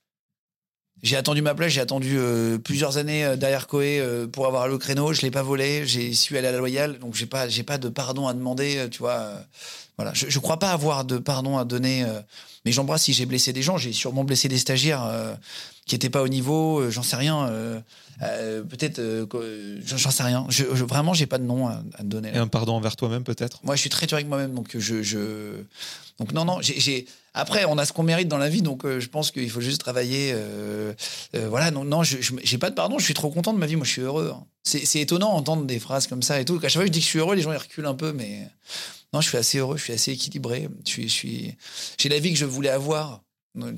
J'ai attendu ma place, j'ai attendu euh, plusieurs années euh, derrière Coé euh, pour avoir le créneau. Je l'ai pas volé, j'ai su aller à la loyale, donc j'ai pas, j'ai pas de pardon à demander, tu vois. voilà, je, je crois pas avoir de pardon à donner, mais j'embrasse si j'ai blessé des gens. J'ai sûrement blessé des stagiaires euh, qui étaient pas au niveau. euh, j'en sais rien. euh, peut-être, j'en sais rien. Je, je- vraiment, j'ai pas de nom à, à te donner. Et un pardon envers toi-même, peut-être? Moi, je suis très dur avec moi-même, donc je, je... donc non, non. J'ai, Après, on a ce qu'on mérite dans la vie, donc euh, je pense qu'il faut juste travailler. euh, euh, voilà, non, non, je, j'ai pas de pardon. Je suis trop content de ma vie. Moi, je suis heureux. hein. C'est, c'est étonnant d'entendre des phrases comme ça et tout. À chaque fois que je dis que je suis heureux, les gens ils reculent un peu, mais non, je suis assez heureux. Je suis assez équilibré. Je suis, j'ai la vie que je voulais avoir.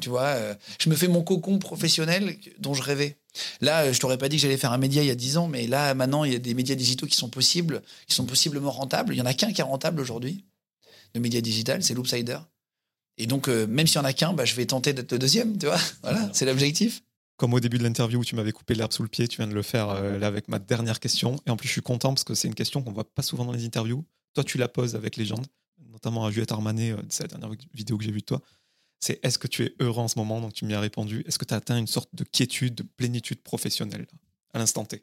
Tu vois, euh, je me fais mon cocon professionnel dont je rêvais. Là, euh, je t'aurais pas dit que j'allais faire un média il y a 10 ans, mais là, maintenant, il y a des médias digitaux qui sont possibles, qui sont possiblement rentables. Il y en a qu'un qui est rentable aujourd'hui, de médias digital, c'est Loopsider. Et donc, euh, même s'il y en a qu'un, bah, je vais tenter d'être le deuxième, tu vois. Voilà, c'est l'objectif. Comme au début de l'interview où tu m'avais coupé l'herbe sous le pied, tu viens de le faire là avec ma dernière question. Et en plus, je suis content parce que c'est une question qu'on voit pas souvent dans les interviews. Toi, tu la poses avec légende, notamment à Juliette Armanet, euh, c'est la dernière vidéo que j'ai vue de toi. C'est est-ce que tu es heureux en ce moment? Donc, tu m'y as répondu. Est-ce que tu as atteint une sorte de quiétude, de plénitude professionnelle à l'instant T?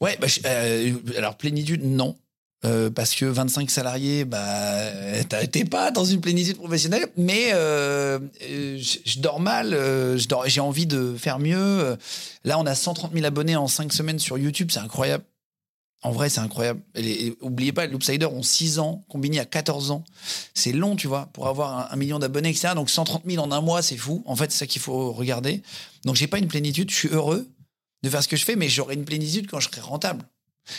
Ouais, bah, euh, alors plénitude, non. Euh, parce que 25 salariés, bah, t'es pas dans une plénitude professionnelle, mais je, je dors mal, j'ai envie de faire mieux. Là, on a 130 000 abonnés en 5 semaines sur YouTube, c'est incroyable. En vrai, c'est incroyable. Et oubliez pas, les Loopsiders ont 6 ans, combiné à 14 ans. C'est long, tu vois, pour avoir un, million d'abonnés, etc. Donc 130 000 en un mois, c'est fou. En fait, c'est ça qu'il faut regarder. Donc j'ai pas une plénitude, je suis heureux de faire ce que je fais, mais j'aurai une plénitude quand je serai rentable.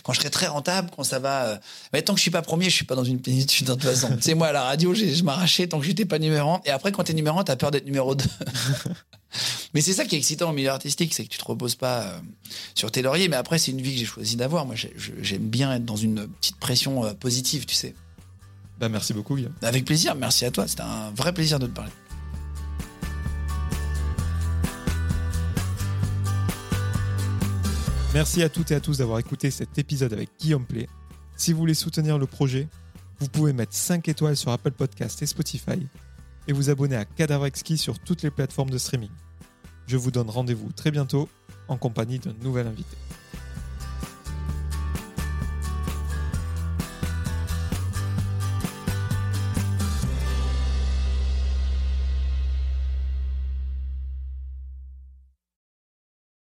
Quand je serai très rentable, quand ça va. euh, mais tant que je suis pas premier, je suis pas dans une plénitude de toute façon. tu sais, moi à la radio, je m'arrachais tant que j'étais pas numéro un. Et après, quand t'es numéro un, t'as peur d'être numéro 2. mais c'est ça qui est excitant au milieu artistique, c'est que tu te reposes pas euh, sur tes lauriers. Mais après, c'est une vie que j'ai choisi d'avoir. Moi, j'aime bien être dans une petite pression euh, positive, tu sais. bah, Merci beaucoup, Guillaume. Avec plaisir, merci à toi. C'était un vrai plaisir de te parler. Merci à toutes et à tous d'avoir écouté cet épisode avec Guillaume Play. Si vous voulez soutenir le projet, vous pouvez mettre 5 étoiles sur Apple Podcast et Spotify et vous abonner à Cadavre sur toutes les plateformes de streaming. Je vous donne rendez-vous très bientôt en compagnie d'un nouvel invité.